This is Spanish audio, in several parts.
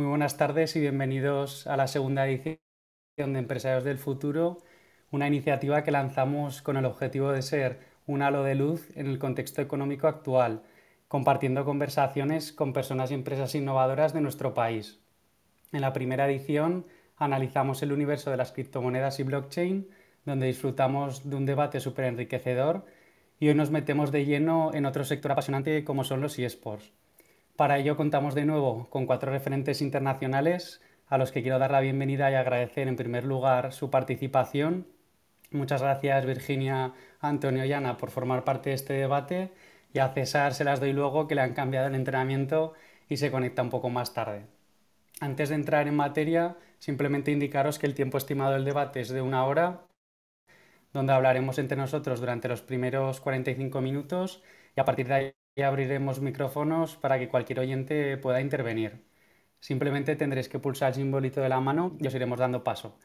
Muy buenas tardes y bienvenidos a la segunda edición de Empresarios del Futuro, una iniciativa que lanzamos con el objetivo de ser un halo de luz en el contexto económico actual, compartiendo conversaciones con personas y empresas innovadoras de nuestro país. En la primera edición analizamos el universo de las criptomonedas y blockchain, donde disfrutamos de un debate súper enriquecedor y hoy nos metemos de lleno en otro sector apasionante como son los eSports. Para ello contamos de nuevo con cuatro referentes internacionales a los que quiero dar la bienvenida y agradecer en primer lugar su participación. Muchas gracias Virginia, Antonio y Ana por formar parte de este debate y a César se las doy luego que le han cambiado el entrenamiento y se conecta un poco más tarde. Antes de entrar en materia, simplemente indicaros que el tiempo estimado del debate es de una hora, donde hablaremos entre nosotros durante los primeros 45 minutos y a partir de ahí abriremos micrófonos para que cualquier oyente pueda intervenir. Simplemente tendréis que pulsar el simbolito de la mano y os iremos dando paso.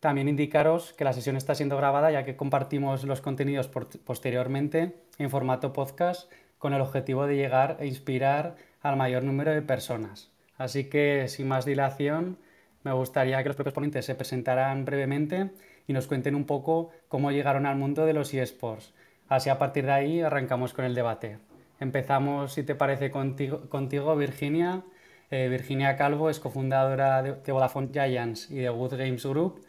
También indicaros que la sesión está siendo grabada ya que compartimos los contenidos posteriormente en formato podcast con el objetivo de llegar a inspirar al mayor número de personas. Así que, sin más dilación, me gustaría que los propios ponentes se presentaran brevemente y nos cuenten un poco cómo llegaron al mundo de los eSports. Así a partir de ahí arrancamos con el debate. Empezamos, si te parece, contigo, Virginia. Eh, Virginia Calvo es cofundadora de, de, Vodafone Giants y de Wood Games Group.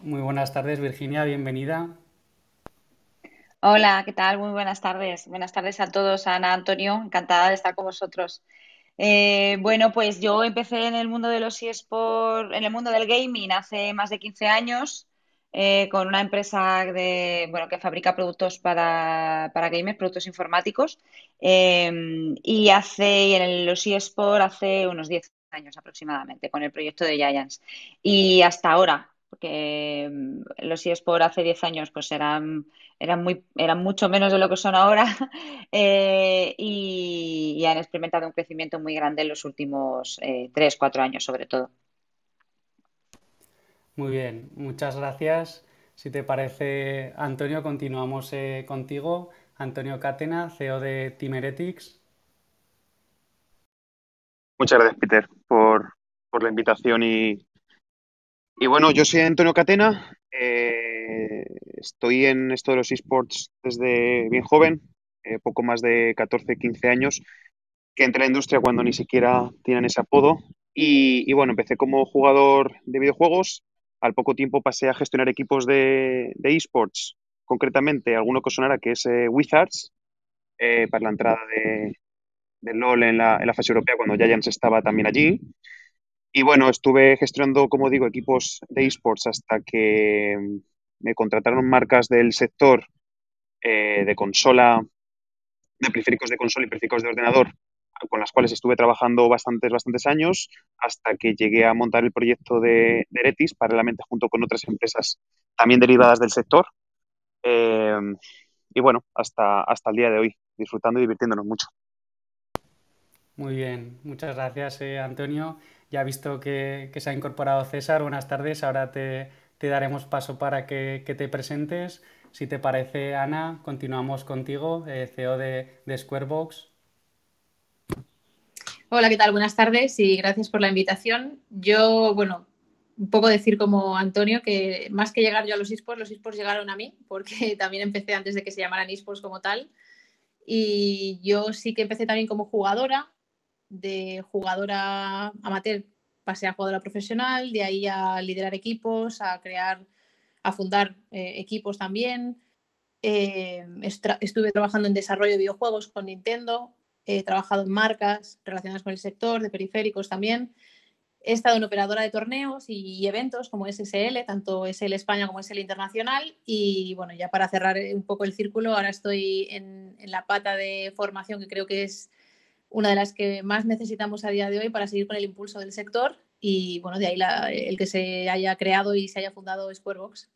Muy buenas tardes, Virginia, bienvenida. Hola, ¿qué tal? Muy buenas tardes. Buenas tardes a todos. Ana, Antonio, encantada de estar con vosotros. Eh, bueno, pues yo empecé en el mundo de los eSports, en el mundo del gaming hace más de 15 años. Eh, con una empresa de, bueno, que fabrica productos para, para gamers, productos informáticos. Eh, y hace, en los eSports hace unos 10 años aproximadamente, con el proyecto de Giants. Y hasta ahora, porque mm, los eSports hace 10 años pues eran, eran, muy, eran mucho menos de lo que son ahora eh, y, han experimentado un crecimiento muy grande en los últimos eh, 3, 4 años sobre todo. Muy bien, muchas gracias. Si te parece, Antonio, continuamos eh, contigo. Antonio Catena, CEO de Timeretics. Muchas gracias, Peter, por, por la invitación. Y, y, bueno, yo soy Antonio Catena. Eh, estoy en esto de los esports desde bien joven, eh, poco más de 14, 15 años, que entré en la industria cuando ni siquiera tienen ese apodo. Y, y bueno, empecé como jugador de videojuegos al poco tiempo pasé a gestionar equipos de, esports, concretamente alguno que os sonara que es eh, Wizards, eh, para la entrada de, de LOL en la, en la, fase europea cuando Giants estaba también allí. Y bueno, estuve gestionando, como digo, equipos de esports hasta que me contrataron marcas del sector eh, de consola, de periféricos de consola y periféricos de ordenador con las cuales estuve trabajando bastantes, bastantes años, hasta que llegué a montar el proyecto de, de Eretis, paralelamente junto con otras empresas también derivadas del sector. Eh, y bueno, hasta, hasta el día de hoy, disfrutando y divirtiéndonos mucho. Muy bien, muchas gracias eh, Antonio. Ya visto que, que, se ha incorporado César. Buenas tardes. Ahora te, daremos paso para que, que, te presentes. Si te parece, Ana, continuamos contigo, eh, CEO de Squarebox. Hola, ¿qué tal? Buenas tardes y gracias por la invitación. Yo, bueno, un poco decir como Antonio que más que llegar yo a los esports, los esports llegaron a mí porque también empecé antes de que se llamaran esports como tal. Y yo sí que empecé también como jugadora, de jugadora amateur pasé a jugadora profesional, de ahí a liderar equipos, a crear, a fundar eh, equipos también. Eh, estuve trabajando en desarrollo de videojuegos con Nintendo, he trabajado en marcas relacionadas con el sector, de periféricos también. He estado en operadora de torneos y eventos como SSL, tanto SL España como SL Internacional. Y bueno, ya para cerrar un poco el círculo, ahora estoy en, la pata de formación que creo que es una de las que más necesitamos a día de hoy para seguir con el impulso del sector. Y bueno, de ahí el que se haya creado y se haya fundado Squarebox.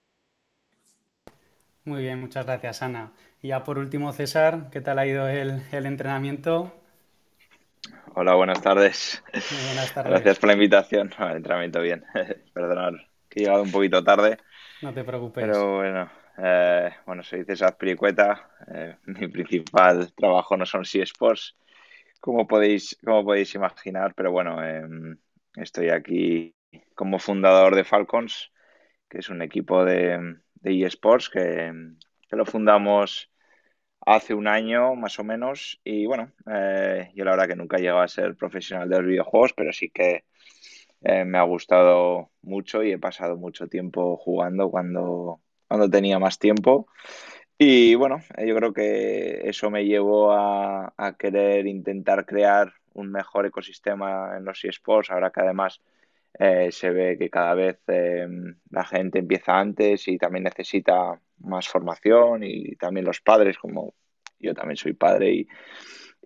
Muy bien, muchas gracias, Ana. Y ya por último, César, ¿qué tal ha ido el, el entrenamiento? Hola, buenas tardes. Muy buenas tardes. Gracias por la invitación. el entrenamiento bien. Perdonad que he llegado un poquito tarde. No te preocupes. Pero bueno, eh, bueno, soy César Piricueta. Eh, mi principal trabajo no son eSports, como podéis, como podéis imaginar, pero bueno, eh, estoy aquí como fundador de Falcons, que es un equipo de, eSports que, lo fundamos hace un año más o menos y bueno, eh, yo la verdad que nunca he llegado a ser profesional de los videojuegos, pero sí que eh, me ha gustado mucho y he pasado mucho tiempo jugando cuando, cuando tenía más tiempo. Y bueno, eh, yo creo que eso me llevó a, querer intentar crear un mejor ecosistema en los eSports, ahora que además eh, se ve que cada vez la gente empieza antes y también necesita más formación y también los padres, como yo también soy padre y,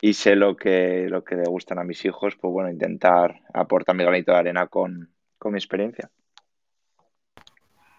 y sé lo que, lo que le gustan a mis hijos, pues bueno, intentar aportar mi granito de arena con, mi experiencia.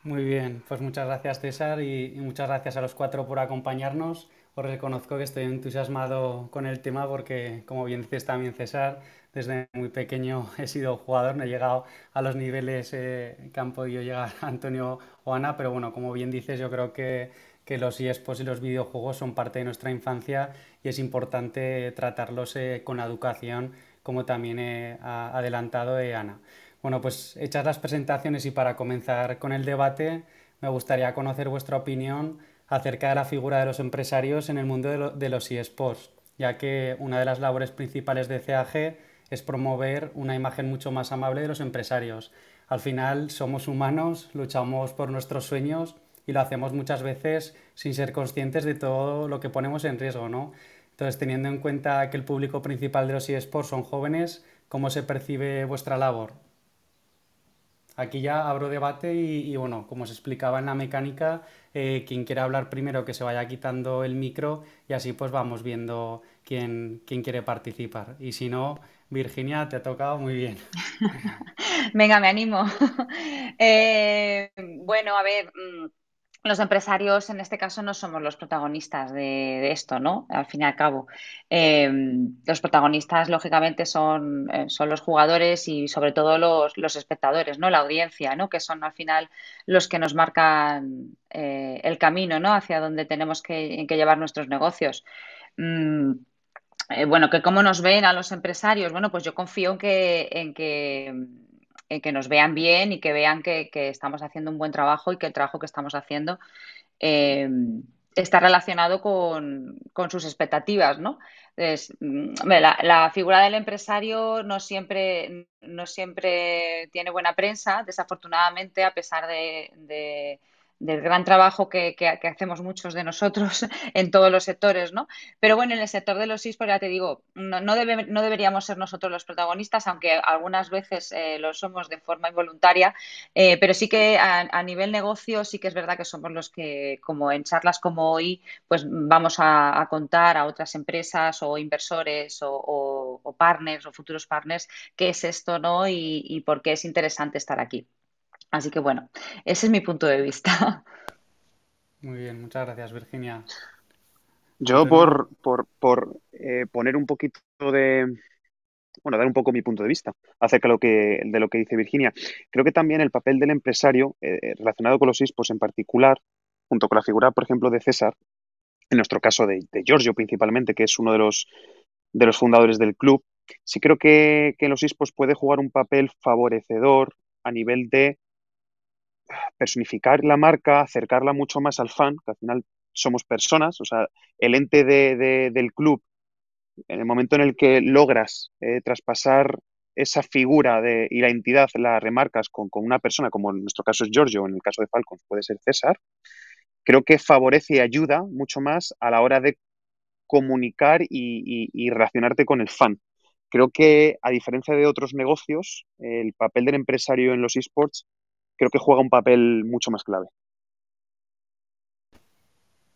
Muy bien, pues muchas gracias César y, muchas gracias a los cuatro por acompañarnos. Os reconozco que estoy entusiasmado con el tema porque, como bien dices también César, desde muy pequeño he sido jugador, no he llegado a los niveles eh, que han podido llegar Antonio o Ana, pero bueno, como bien dices, yo creo que que los eSports y los videojuegos son parte de nuestra infancia y es importante tratarlos eh, con educación, como también he adelantado de Ana. Bueno, pues hechas las presentaciones y para comenzar con el debate, me gustaría conocer vuestra opinión acerca de la figura de los empresarios en el mundo de, los eSports, ya que una de las labores principales de CAG es promover una imagen mucho más amable de los empresarios. Al final somos humanos, luchamos por nuestros sueños y lo hacemos muchas veces sin ser conscientes de todo lo que ponemos en riesgo, ¿no? Entonces, teniendo en cuenta que el público principal de los eSports son jóvenes, ¿cómo se percibe vuestra labor? Aquí ya abro debate y, bueno, como se explicaba en la mecánica, eh, quien quiera hablar primero que se vaya quitando el micro y así pues vamos viendo quién, quién quiere participar. Y si no, Virginia, te ha tocado muy bien. Venga, me animo. Eh, bueno, a ver, mm, los empresarios en este caso no somos los protagonistas de, esto, ¿no? Al fin y al cabo. Em, los protagonistas, lógicamente, son, eh, son los jugadores y sobre todo los, espectadores, ¿no? La audiencia, ¿no? Que son al final los que nos marcan eh, el camino, ¿no? Hacia donde tenemos que, llevar nuestros negocios. Mm, eh, bueno, que cómo nos ven a los empresarios. Bueno, pues yo confío en que, en que eh, que nos vean bien y que vean que, estamos haciendo un buen trabajo y que el trabajo que estamos haciendo eh, está relacionado con, sus expectativas, ¿no? Mm, la, figura del empresario no siempre, no siempre tiene buena prensa, desafortunadamente, a pesar de del gran trabajo que, hacemos muchos de nosotros en todos los sectores, ¿no? Pero bueno, en el sector de los esports, ya te digo, no, deberíamos ser nosotros los protagonistas, aunque algunas veces eh, lo somos de forma involuntaria, eh, pero sí que a, nivel negocio sí que es verdad que somos los que, como en charlas como hoy, pues vamos a, contar a otras empresas o inversores o, partners o futuros partners qué es esto, ¿no? y por qué es interesante estar aquí. Así que bueno, ese es mi punto de vista. Muy bien, muchas gracias, Virginia. Yo por, por, eh, poner un poquito de, bueno, dar un poco mi punto de vista acerca de lo que, de lo que dice Virginia. Creo que también el papel del empresario, eh, relacionado con los ISPOs en particular, junto con la figura, por ejemplo, de César, en nuestro caso de, Giorgio principalmente, que es uno de los, de los fundadores del club, sí creo que, que en los ISPOs puede jugar un papel favorecedor a nivel de personificar la marca, acercarla mucho más al fan, que al final somos personas, o sea, el ente de, del club, en el momento en el que logras eh, traspasar esa figura de, y la entidad la remarcas con, una persona, como en nuestro caso es Giorgio, en el caso de Falcons puede ser César, creo que favorece y ayuda mucho más a la hora de comunicar y, y relacionarte con el fan. Creo que, a diferencia de otros negocios, el papel del empresario en los esports creo que juega un papel mucho más clave.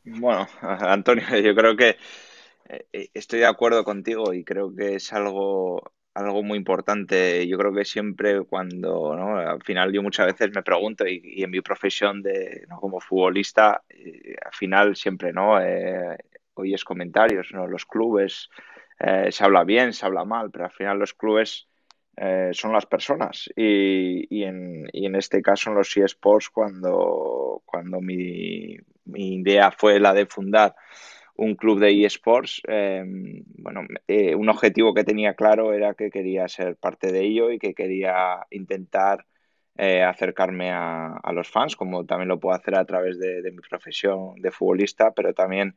Bueno, Antonio, yo creo que eh, estoy de acuerdo contigo y creo que es algo, algo muy importante. Yo creo que siempre cuando, ¿no? Al final yo muchas veces me pregunto y, en mi profesión de, como futbolista, eh, al final siempre, ¿no? Eh, oyes comentarios, ¿no? Los clubes, se habla bien, se habla mal, pero al final los clubes eh, son las personas. Y, en, y, en, este caso en los eSports, cuando, cuando mi, mi, idea fue la de fundar un club de eSports, em, bueno, eh, un objetivo que tenía claro era que quería ser parte de ello y que quería intentar eh, acercarme a, los fans, como también lo puedo hacer a través de, mi profesión de futbolista, pero también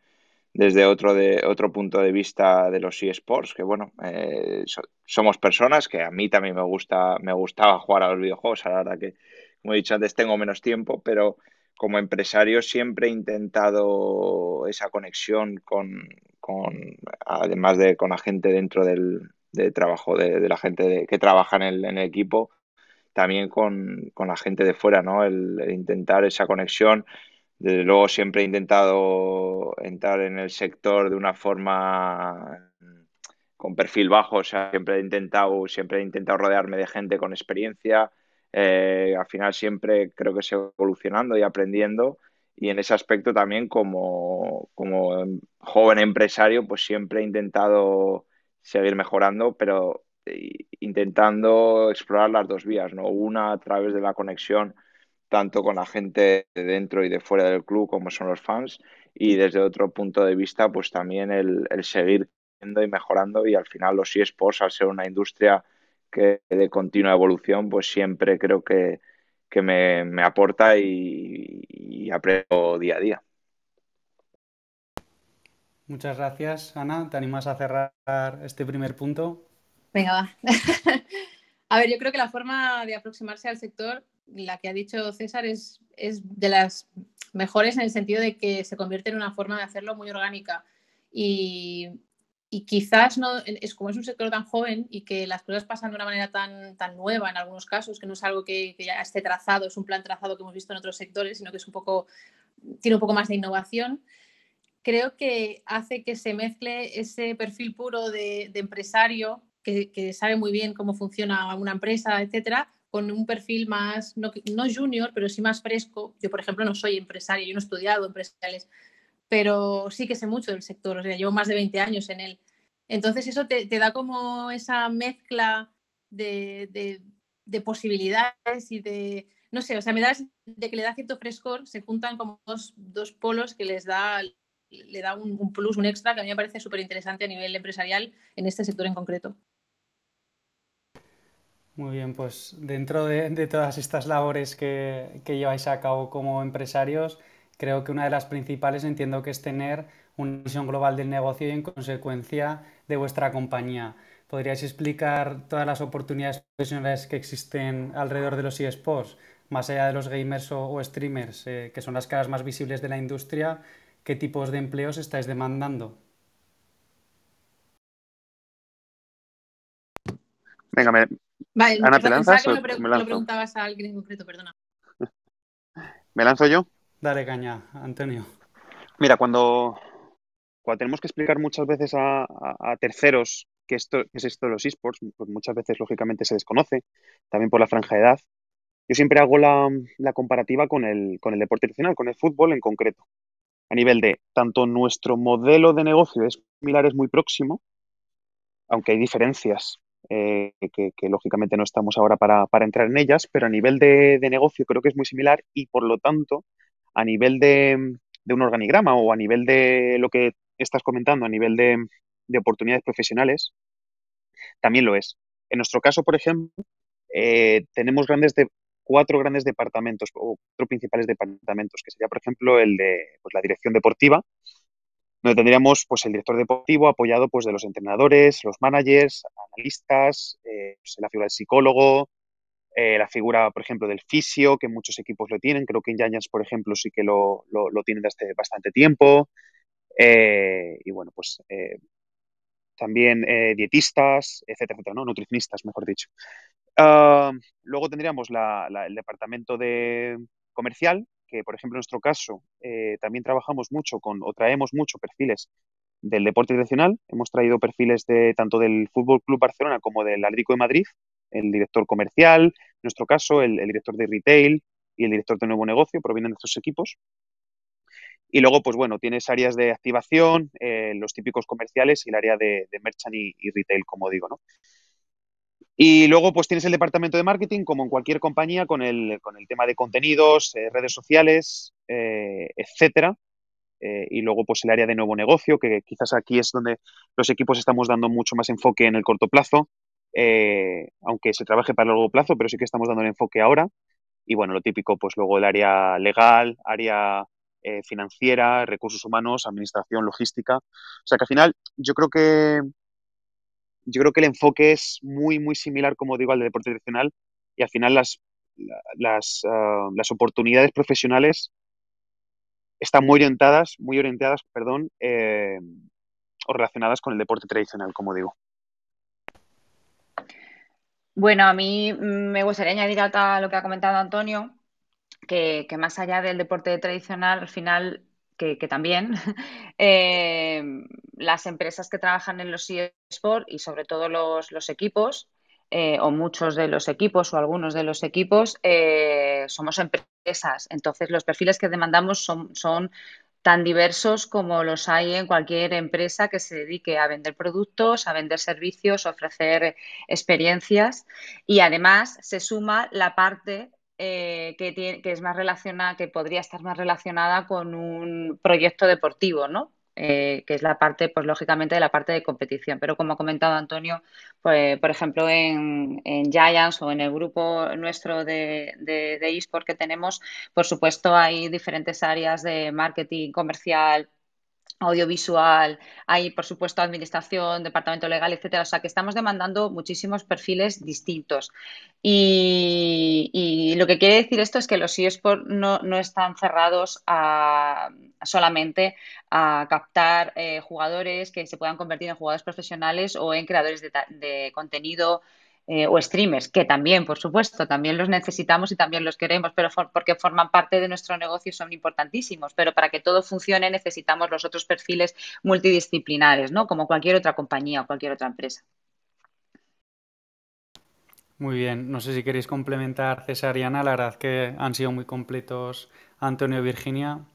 desde otro, de, otro punto de vista de los eSports, que bueno, eh, somos personas que a mí también me gusta, me gustaba jugar a los videojuegos, a la hora que, como he dicho antes, tengo menos tiempo, pero como empresario siempre he intentado esa conexión con, además de con la gente dentro del, trabajo, de, la gente que trabaja en el, equipo, también con, la gente de fuera, ¿no? El, intentar esa conexión. Desde luego siempre he intentado entrar en el sector de una forma con perfil bajo, o sea, siempre he intentado, siempre he intentado rodearme de gente con experiencia, eh, al final siempre creo que se evolucionando y aprendiendo y en ese aspecto también como, como joven empresario pues siempre he intentado seguir mejorando pero eh, intentando explorar las dos vías, ¿no? Una a través de la conexión tanto con la gente de dentro y de fuera del club como son los fans y desde otro punto de vista pues también el, el seguir y mejorando y al final los eSports al ser una industria que de continua evolución, pues siempre creo que, me, aporta y, aprendo día a día. Muchas gracias, Ana. ¿Te animas a cerrar este primer punto? Venga, va. a ver, yo creo que la forma de aproximarse al sector, la que ha dicho César, es, es de las mejores en el sentido de que se convierte en una forma de hacerlo muy orgánica. Y, y quizás no, es como es un sector tan joven y que las cosas pasan de una manera tan, tan nueva en algunos casos, que no es algo que, ya esté trazado, es un plan trazado que hemos visto en otros sectores, sino que es un poco, tiene un poco más de innovación, creo que hace que se mezcle ese perfil puro de, empresario que, que, sabe muy bien cómo funciona una empresa, etcétera, con un perfil más, no, no junior, pero sí más fresco. Yo, por ejemplo, no soy empresario, yo no he estudiado empresariales, pero sí que sé mucho del sector, o sea, llevo más de 20 años en él. Entonces eso te, da como esa mezcla de, posibilidades y de, no sé, o sea, me da de que le da cierto frescor, se juntan como dos, polos que les da, le da un, plus, un extra que a mí me parece súper interesante a nivel empresarial en este sector en concreto. Muy bien, pues dentro de, todas estas labores que, lleváis a cabo como empresarios, creo que una de las principales entiendo que es tener una visión global del negocio y en consecuencia de vuestra compañía. ¿Podríais explicar todas las oportunidades profesionales que existen alrededor de los eSports, más allá de los gamers o, streamers, eh, que son las caras más visibles de la industria? ¿Qué tipos de empleos estáis demandando? Venga, me... Ana, ¿te lanzas? me, preguntabas a alguien en concreto, perdona. ¿Me lanzo yo? Dale caña, Antonio. Mira, cuando, cuando tenemos que explicar muchas veces a, terceros qué, esto, es esto de los esports, pues muchas veces lógicamente se desconoce, también por la franja de edad. Yo siempre hago la, comparativa con el, con el deporte tradicional, con el fútbol en concreto. A nivel de tanto nuestro modelo de negocio es similar, es muy próximo, aunque hay diferencias eh, que, lógicamente no estamos ahora para, entrar en ellas, pero a nivel de, de, negocio creo que es muy similar y por lo tanto, a nivel de, de un organigrama o a nivel de lo que estás comentando, a nivel de, oportunidades profesionales, también lo es. En nuestro caso, por ejemplo, eh, tenemos grandes de, cuatro grandes departamentos o cuatro principales departamentos, que sería, por ejemplo, el de pues, la dirección deportiva, donde tendríamos pues, el director deportivo apoyado pues, de los entrenadores, los managers, analistas, eh, pues, la figura del psicólogo, eh, la figura, por ejemplo, del fisio, que muchos equipos lo tienen. Creo que en por ejemplo, sí que lo, lo, tienen desde bastante tiempo. Eh, y bueno, pues también dietistas, etcétera, etcétera, ¿no? Nutricionistas, mejor dicho. Ah, luego tendríamos el departamento de comercial, que por ejemplo en nuestro caso también trabajamos mucho con, o traemos mucho perfiles del deporte tradicional. Hemos traído perfiles de tanto del Fútbol Club Barcelona como del Atlético de Madrid el director comercial, en nuestro caso, el, director de retail y el director de nuevo negocio provienen de estos equipos. Y luego, pues bueno, tienes áreas de activación, eh, los típicos comerciales y el área de, merchant y, retail, como digo, ¿no? Y luego, pues tienes el departamento de marketing, como en cualquier compañía, con el, con el tema de contenidos, eh, redes sociales, eh, etcétera. eh, y luego pues el área de nuevo negocio, que quizás aquí es donde los equipos estamos dando mucho más enfoque en el corto plazo, eh, aunque se trabaje para el largo plazo, pero sí que estamos dando el enfoque ahora. Y bueno, lo típico, pues luego el área legal, área financiera, recursos humanos, administración, logística. O sea que al final yo creo que yo creo que el enfoque es muy, muy similar, como digo, al de deporte tradicional y al final las, las, ah, las oportunidades profesionales están muy orientadas, muy orientadas, perdón, eh, o relacionadas con el deporte tradicional, como digo. Bueno, a mí me gustaría añadir a lo que ha comentado Antonio, que, más allá del deporte tradicional, al final, que, también, eh, las empresas que trabajan en los eSports y sobre todo los, equipos, eh, o muchos de los equipos o algunos de los equipos, somos empresas. Entonces, los perfiles que demandamos son, son tan diversos como los hay en cualquier empresa que se dedique a vender productos, a vender servicios, a ofrecer experiencias y además se suma la parte eh, que, que es más relacionada, que podría estar más relacionada con un proyecto deportivo, ¿no? Eh, que es la parte, pues lógicamente, de la parte de competición. Pero como ha comentado Antonio, pues, por ejemplo, en, Giants o en el grupo nuestro de, de, de eSport que tenemos, por supuesto, hay diferentes áreas de marketing comercial, audiovisual, hay por supuesto administración, departamento legal, etcétera. O sea que estamos demandando muchísimos perfiles distintos. Y, lo que quiere decir esto es que los eSports no, no están cerrados a, solamente a captar eh, jugadores que se puedan convertir en jugadores profesionales o en creadores de, de contenido eh, o streamers, que también, por supuesto, también los necesitamos y también los queremos, pero porque forman parte de nuestro negocio y son importantísimos. Pero para que todo funcione necesitamos los otros perfiles multidisciplinares, ¿no? Como cualquier otra compañía o cualquier otra empresa. Muy bien, no sé si queréis complementar, César y Ana, la verdad que han sido muy completos Antonio y Virginia.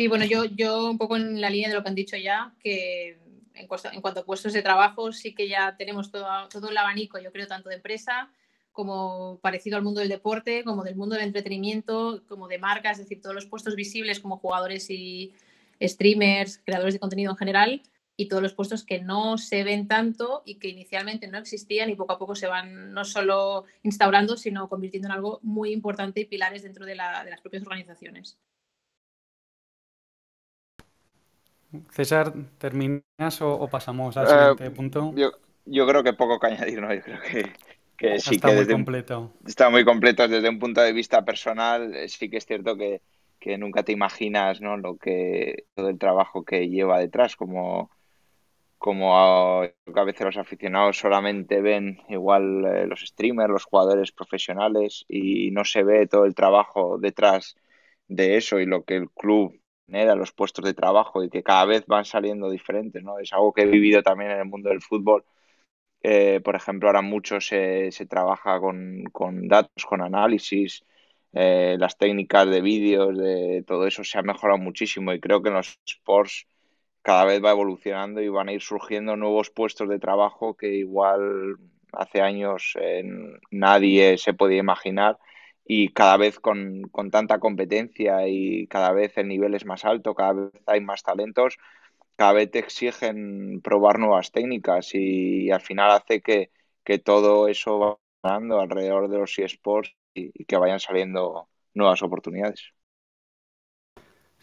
Sí, bueno, yo, yo un poco en la línea de lo que han dicho ya, que en, cuanto a puestos de trabajo sí que ya tenemos todo, todo el abanico, yo creo, tanto de empresa como parecido al mundo del deporte, como del mundo del entretenimiento, como de marcas, es decir, todos los puestos visibles como jugadores y streamers, creadores de contenido en general, y todos los puestos que no se ven tanto y que inicialmente no existían y poco a poco se van no solo instaurando, sino convirtiendo en algo muy importante y pilares dentro de, la, de las propias organizaciones. César, ¿terminas o, pasamos al siguiente eh, punto? Yo, creo que poco que añadir, ¿no? Yo creo que, sí está muy completo. está muy completo desde un punto de vista personal. Eh, sí que es cierto que, nunca te imaginas ¿no? lo que todo el trabajo que lleva detrás, como, como a, a veces los aficionados solamente ven igual eh, los streamers, los jugadores profesionales y no se ve todo el trabajo detrás de eso y lo que el club a los puestos de trabajo y que cada vez van saliendo diferentes, ¿no? Es algo que he vivido también en el mundo del fútbol. Por ejemplo, ahora mucho se, se trabaja con, con, datos, con análisis, eh, las técnicas de vídeos, de todo eso se ha mejorado muchísimo y creo que en los sports cada vez va evolucionando y van a ir surgiendo nuevos puestos de trabajo que igual hace años eh, nadie se podía imaginar y cada vez con, tanta competencia y cada vez el nivel es más alto, cada vez hay más talentos, cada vez te exigen probar nuevas técnicas y, al final hace que, todo eso va ganando alrededor de los eSports y, y que vayan saliendo nuevas oportunidades.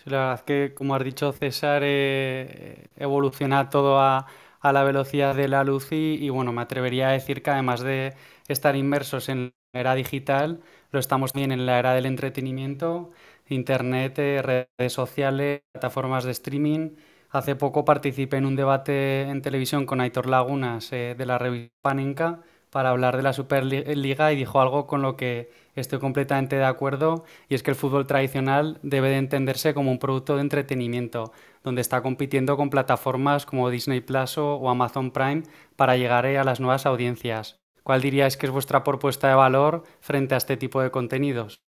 la verdad que, como has dicho César, eh, evoluciona todo a, a, la velocidad de la luz y, bueno, me atrevería a decir que además de estar inmersos en la era digital, lo estamos bien en la era del entretenimiento, internet, eh, redes sociales, plataformas de streaming. Hace poco participé en un debate en televisión con Aitor Lagunas eh, de la revista Panenka para hablar de la Superliga y dijo algo con lo que estoy completamente de acuerdo y es que el fútbol tradicional debe de entenderse como un producto de entretenimiento donde está compitiendo con plataformas como Disney Plus o Amazon Prime para llegar a las nuevas audiencias. ¿Cuál diríais que es vuestra propuesta de valor frente a este tipo de contenidos?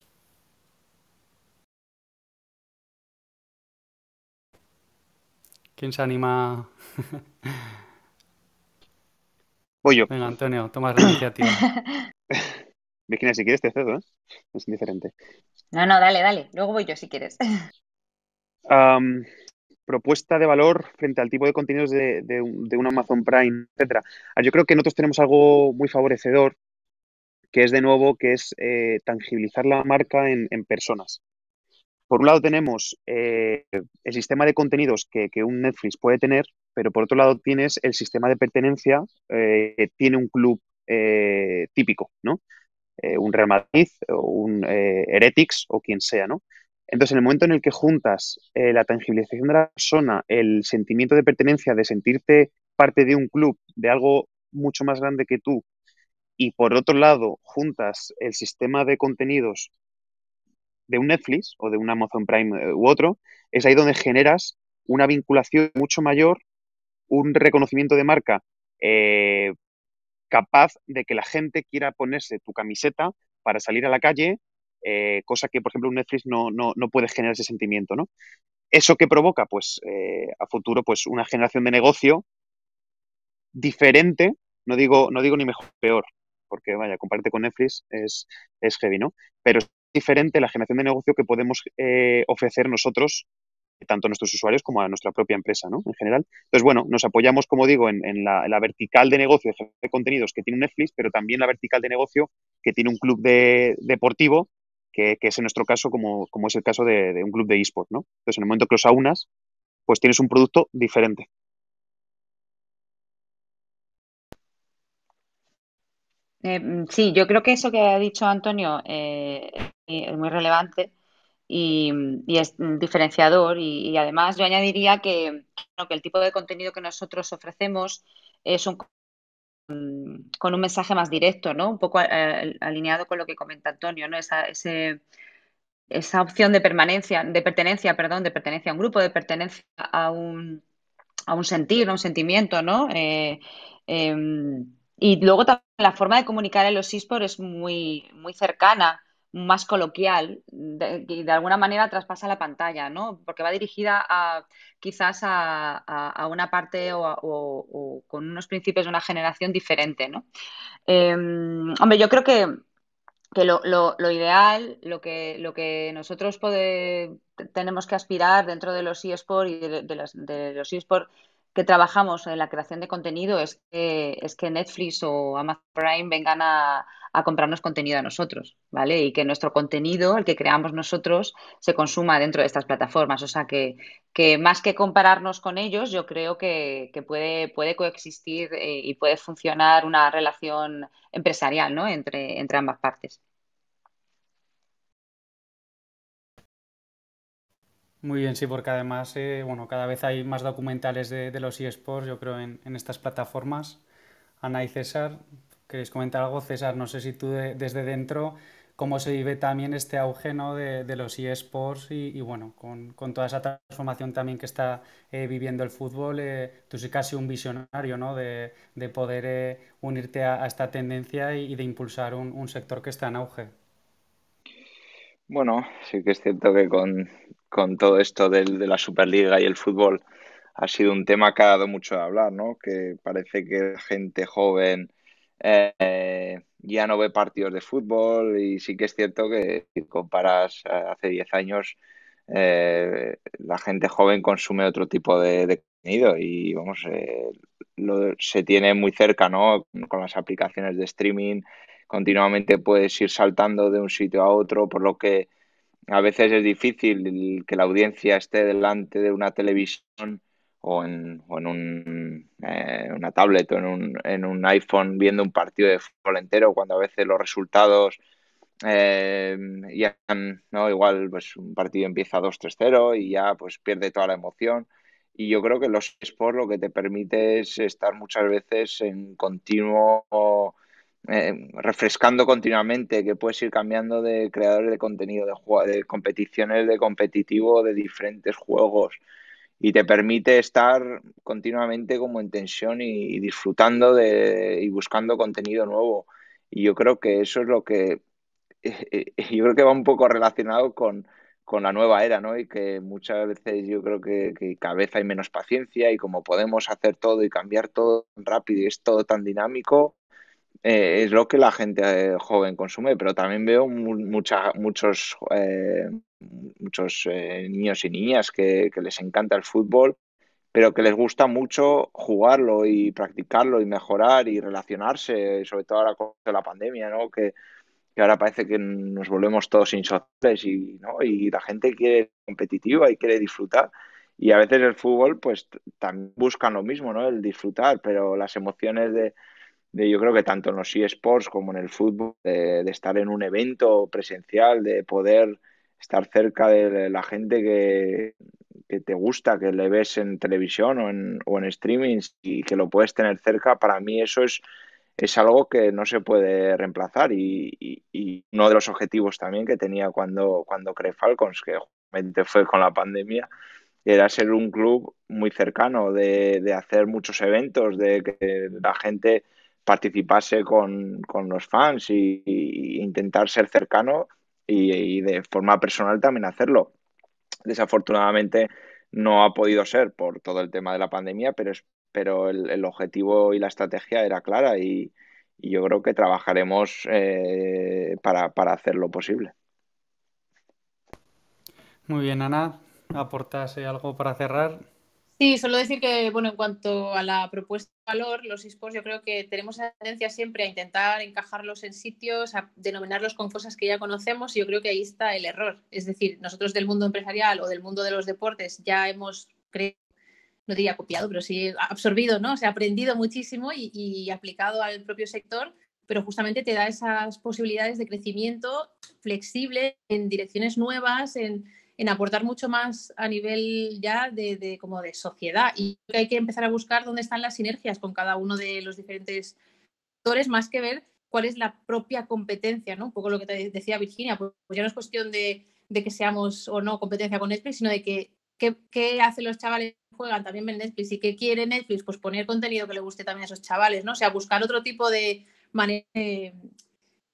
¿Quién se anima? Voy yo. Venga, Antonio, toma la iniciativa. Virginia, si quieres te cedo, ¿eh? Es indiferente. No, no, dale, dale. Luego voy yo si quieres. Propuesta de valor frente al tipo de contenidos de, de, un Amazon Prime, etcétera. Ah, yo creo que nosotros tenemos algo muy favorecedor, que es de nuevo, que es eh, tangibilizar la marca en, personas. Por un lado tenemos eh, el sistema de contenidos que, un Netflix puede tener, pero por otro lado tienes el sistema de pertenencia eh, que tiene un club típico, ¿no? un Real Madrid o un Heretics o quien sea, ¿no? Entonces, en el momento en el que juntas eh, la tangibilización de la persona, el sentimiento de pertenencia, de sentirte parte de un club, de algo mucho más grande que tú, y por otro lado juntas el sistema de contenidos de un Netflix o de un Amazon Prime eh, u otro, es ahí donde generas una vinculación mucho mayor, un reconocimiento de marca eh, capaz de que la gente quiera ponerse tu camiseta para salir a la calle eh, cosa que, por ejemplo, un Netflix no, no, no, puede generar ese sentimiento, ¿no? ¿Eso que provoca? Pues eh, a futuro, pues una generación de negocio diferente, no digo, no digo ni mejor peor, porque vaya, comparte con Netflix es, es heavy, ¿no? Pero es diferente la generación de negocio que podemos eh, ofrecer nosotros tanto a nuestros usuarios como a nuestra propia empresa, ¿no? En general. Entonces, bueno, nos apoyamos, como digo, en, la, vertical de negocio de contenidos que tiene Netflix, pero también la vertical de negocio que tiene un club de, deportivo que, es en nuestro caso como, como es el caso de, un club de eSport, ¿no? Entonces, en el momento que los aunas, pues tienes un producto diferente. Eh, sí, yo creo que eso que ha dicho Antonio eh, es muy relevante y, es diferenciador y, además yo añadiría que, que, el tipo de contenido que nosotros ofrecemos es un con un mensaje más directo, ¿no? Un poco eh, alineado con lo que comenta Antonio, ¿no? Esa, esa opción de permanencia, de pertenencia, perdón, de pertenencia a un grupo, de pertenencia a un, a un sentir, a un sentimiento, ¿no? Eh, em, y luego también la forma de comunicar en los eSports es muy, muy cercana más coloquial y de, alguna manera traspasa la pantalla, ¿no? Porque va dirigida a quizás a, una parte o, con unos principios de una generación diferente, ¿no? Em, hombre, yo creo que, lo, ideal, lo que, lo que nosotros tenemos que aspirar dentro de los eSports y de, de los eSports que trabajamos en la creación de contenido es que, es que Netflix o Amazon Prime vengan a, comprarnos contenido a nosotros, ¿vale? Y que nuestro contenido, el que creamos nosotros, se consuma dentro de estas plataformas. O sea que, que más que compararnos con ellos, yo creo que, puede, puede coexistir eh, y puede funcionar una relación empresarial, ¿no? Entre, entre ambas partes. Muy bien, sí, porque además, eh, bueno, cada vez hay más documentales de, los eSports, yo creo, en, estas plataformas. Ana y César, ¿queréis comentar algo? César, no sé si tú desde dentro, cómo se vive también este auge ¿no? de, los eSports y, bueno, con, toda esa transformación también que está eh, viviendo el fútbol, eh, tú sí casi un visionario, ¿no? De, poder unirte a, esta tendencia y, de impulsar un sector que está en auge. Bueno, sí que es cierto que con, con todo esto de la Superliga y el fútbol ha sido un tema que ha dado mucho de hablar, ¿no? Que parece que gente joven eh, ya no ve partidos de fútbol y sí que es cierto que si comparas hace 10 años eh, la gente joven consume otro tipo de, contenido y vamos, eh, lo, se tiene muy cerca, ¿no? Con las aplicaciones de streaming continuamente puedes ir saltando de un sitio a otro, por lo que a veces es difícil que la audiencia esté delante de una televisión o en, un, eh, una tablet o en un, en un iPhone viendo un partido de fútbol entero, cuando a veces los resultados eh, ya, ¿no? Igual pues un partido empieza 2-3-0 y ya pues pierde toda la emoción. Y yo creo que los sports lo que te permite es estar muchas veces en continuo eh, refrescando continuamente, que puedes ir cambiando de creadores de contenido, de, competiciones de competitivo de diferentes juegos y te permite estar continuamente como en tensión y, disfrutando de, y buscando contenido nuevo. Y yo creo que eso es lo que yo creo que va un poco relacionado con, con la nueva era, ¿no? Y que muchas veces yo creo que, que, vez hay menos paciencia y como podemos hacer todo y cambiar todo rápido y es todo tan dinámico, eh, es lo que la gente eh, joven consume, pero también veo mucha, muchos, eh, muchos niños y niñas que, les encanta el fútbol, pero que les gusta mucho jugarlo y practicarlo y mejorar y relacionarse, sobre todo ahora con la pandemia, ¿no? Que, ahora parece que nos volvemos todos insociables y, y la gente quiere competitiva y quiere disfrutar. Y a veces el fútbol, pues también buscan lo mismo, ¿no? El disfrutar, pero las emociones de, yo creo que tanto en los eSports como en el fútbol, de, estar en un evento presencial, de poder estar cerca de la gente que, que te gusta, que le ves en televisión o en, o en streaming y que lo puedes tener cerca, para mí eso es, es algo que no se puede reemplazar. Y, y, uno de los objetivos también que tenía cuando, cuando creé Falcons, que justamente fue con la pandemia, era ser un club muy cercano, de, de hacer muchos eventos, de que la gente participase con, los fans y, intentar ser cercano y, de forma personal también hacerlo. Desafortunadamente no ha podido ser por todo el tema de la pandemia, pero, es, pero el, objetivo y la estrategia era clara y, yo creo que trabajaremos eh, para, para hacerlo posible. Muy bien, Ana. ¿Aportas algo para cerrar? Sí, solo decir que, bueno, en cuanto a la propuesta de valor, los esports yo creo que tenemos la tendencia siempre a intentar encajarlos en sitios, a denominarlos con cosas que ya conocemos y yo creo que ahí está el error. Es decir, nosotros del mundo empresarial o del mundo de los deportes ya hemos, creo, no diría copiado, pero sí absorbido, ¿no? O sea, aprendido muchísimo y, y aplicado al propio sector, pero justamente te da esas posibilidades de crecimiento flexible en direcciones nuevas, en en aportar mucho más a nivel ya de, como de sociedad y hay que empezar a buscar dónde están las sinergias con cada uno de los diferentes sectores más que ver cuál es la propia competencia, ¿no? Un poco lo que te decía Virginia, pues, ya no es cuestión de, que seamos o no competencia con Netflix, sino de que qué, hacen los chavales que juegan también en Netflix y qué quiere Netflix, pues poner contenido que le guste también a esos chavales, ¿no? O sea, buscar otro tipo de manera de,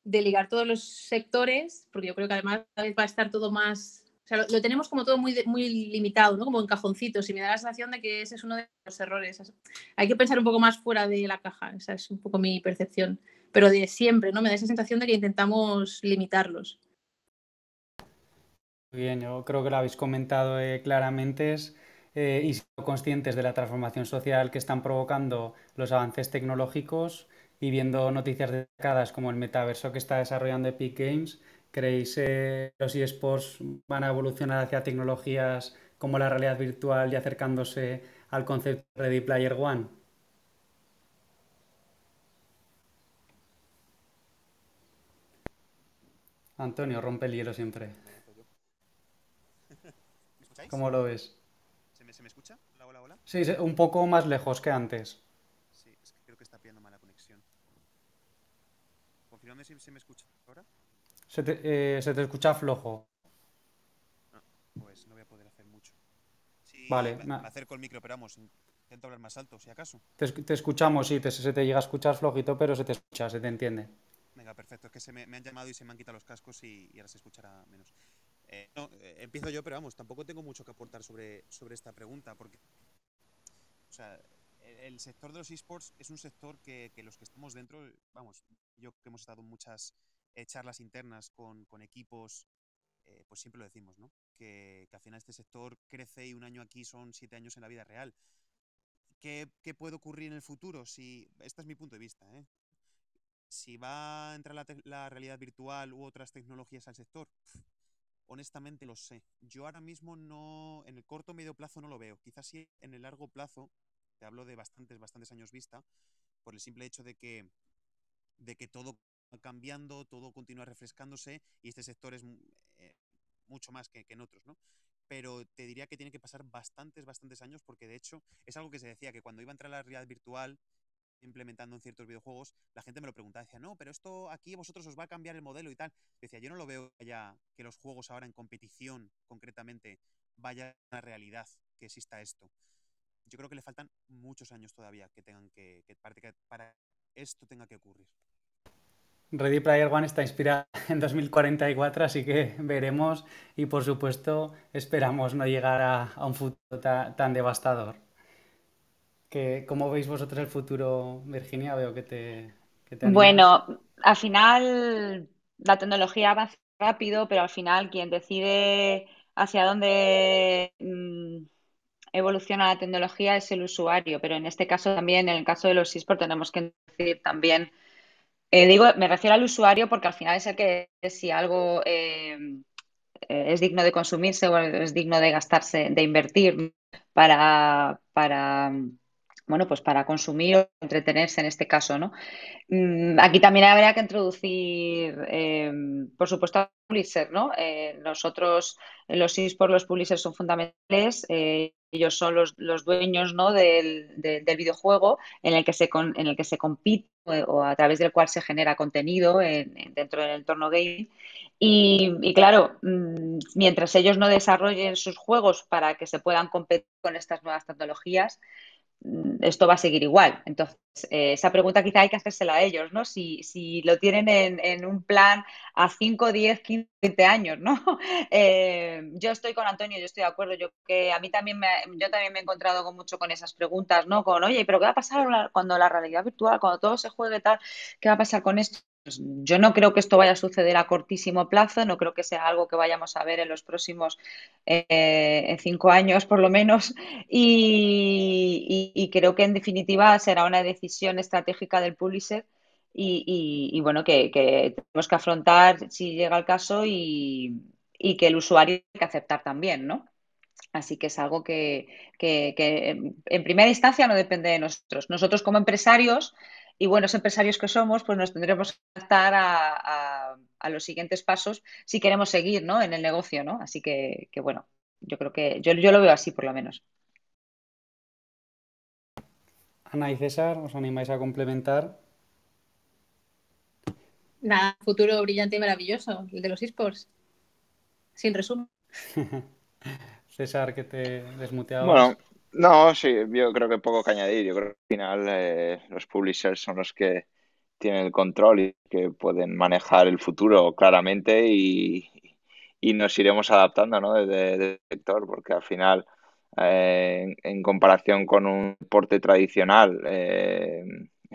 de ligar todos los sectores, porque yo creo que además va a estar todo más lo, tenemos como todo muy, muy limitado, ¿no? Como en cajoncitos y me da la sensación de que ese es uno de los errores. Hay que pensar un poco más fuera de la caja, esa es un poco mi percepción. Pero de siempre, ¿no? Me da esa sensación de que intentamos limitarlos. Bien, yo creo que lo habéis comentado eh, claramente eh, y siendo conscientes de la transformación social que están provocando los avances tecnológicos y viendo noticias destacadas como el metaverso que está desarrollando Epic Games, ¿Creéis que los eSports van a evolucionar hacia tecnologías como la realidad virtual y acercándose al concepto Ready Player One? Antonio, rompe el hielo siempre. ¿Cómo lo ves? ¿Se me, escucha? Hola, hola, hola. Sí, un poco más lejos que antes. Sí, es que creo que está pillando mala conexión. Confírmame si se me escucha. Se te, eh, se te escucha flojo. No, pues no voy a poder hacer mucho. vale. Me, acerco el micro, pero vamos, intento hablar más alto, si acaso. Te, escuchamos, sí, se te llega a escuchar flojito, pero se te escucha, se te entiende. Venga, perfecto. Es que se me, han llamado y se me han quitado los cascos y, ahora se escuchará menos. Eh, no, eh, empiezo yo, pero vamos, tampoco tengo mucho que aportar sobre, sobre esta pregunta, porque o sea, el sector de los esports es un sector que, que, los que estamos dentro, vamos, yo que hemos estado en muchas eh, charlas internas con, equipos, eh, pues siempre lo decimos, ¿no? Que, al final este sector crece y un año aquí son siete años en la vida real. ¿Qué, puede ocurrir en el futuro? Si, este es mi punto de vista, ¿eh? Si va a entrar la, la realidad virtual u otras tecnologías al sector, honestamente lo sé. Yo ahora mismo no, en el corto medio plazo no lo veo. Quizás sí en el largo plazo, te hablo de bastantes, bastantes años vista, por el simple hecho de que, de que todo cambiando, todo continúa refrescándose y este sector es eh, mucho más que, en otros, ¿no? Pero te diría que tiene que pasar bastantes, bastantes años porque de hecho es algo que se decía que cuando iba a entrar la realidad virtual implementando en ciertos videojuegos, la gente me lo preguntaba, decía, no, pero esto aquí vosotros os va a cambiar el modelo y tal. Decía, yo no lo veo ya que los juegos ahora en competición concretamente vaya a realidad que exista esto. Yo creo que le faltan muchos años todavía que tengan que, que para que esto tenga que ocurrir. Ready Player One está inspirada en 2044, así que veremos y por supuesto esperamos no llegar a, un futuro tan devastador. ¿Cómo veis vosotros el futuro, Virginia? Veo que te, bueno, al final la tecnología avanza rápido, pero al final quien decide hacia dónde mm, evoluciona la tecnología es el usuario, pero en este caso también, en el caso de los eSports, tenemos que decir también, eh, digo, me refiero al usuario porque al final es el que si algo eh, es digno de consumirse o es digno de gastarse, de invertir para, para bueno, pues para consumir o entretenerse en este caso, ¿no? Mm, aquí también habría que introducir, em, por supuesto, a publisher, ¿no? Eh, nosotros, los eSports, los publishers son fundamentales. Eh, ellos son los, dueños, ¿no? Del, videojuego en el que se en el que se compite o, a través del cual se genera contenido dentro del entorno gaming. Y, y claro, mm, mientras ellos no desarrollen sus juegos para que se puedan competir con estas nuevas tecnologías, esto va a seguir igual. Entonces, eh, esa pregunta quizá hay que hacérsela a ellos, ¿no? Si, si lo tienen en, un plan a 5, 10, 15, 20 años, ¿no? Eh, yo estoy con Antonio, yo estoy de acuerdo. Yo que a mí también me, yo también me he encontrado con mucho con esas preguntas, ¿no? Con, oye, pero ¿qué va a pasar cuando la realidad virtual, cuando todo se juegue tal, qué va a pasar con esto? Pues yo no creo que esto vaya a suceder a cortísimo plazo, no creo que sea algo que vayamos a ver en los próximos eh, cinco años por lo menos y, creo que en definitiva será una decisión estratégica del publisher y, bueno, que, tenemos que afrontar si llega el caso y, que el usuario tiene que aceptar también, ¿no? Así que es algo que, en primera instancia no depende de nosotros. Nosotros como empresarios y buenos empresarios que somos, pues nos tendremos que adaptar a, los siguientes pasos si queremos seguir ¿no? en el negocio, ¿no? Así que, bueno, yo creo que yo, yo lo veo así por lo menos. Ana y César, ¿os animáis a complementar? Nada, futuro brillante y maravilloso, el de los esports. Sin resumen. César, que te desmuteabas. Bueno, no, sí, yo creo que poco que añadir. Yo creo que al final eh, los publishers son los que tienen el control y que pueden manejar el futuro claramente y, nos iremos adaptando ¿no? desde, el sector, porque al final, eh, en, comparación con un deporte tradicional, eh,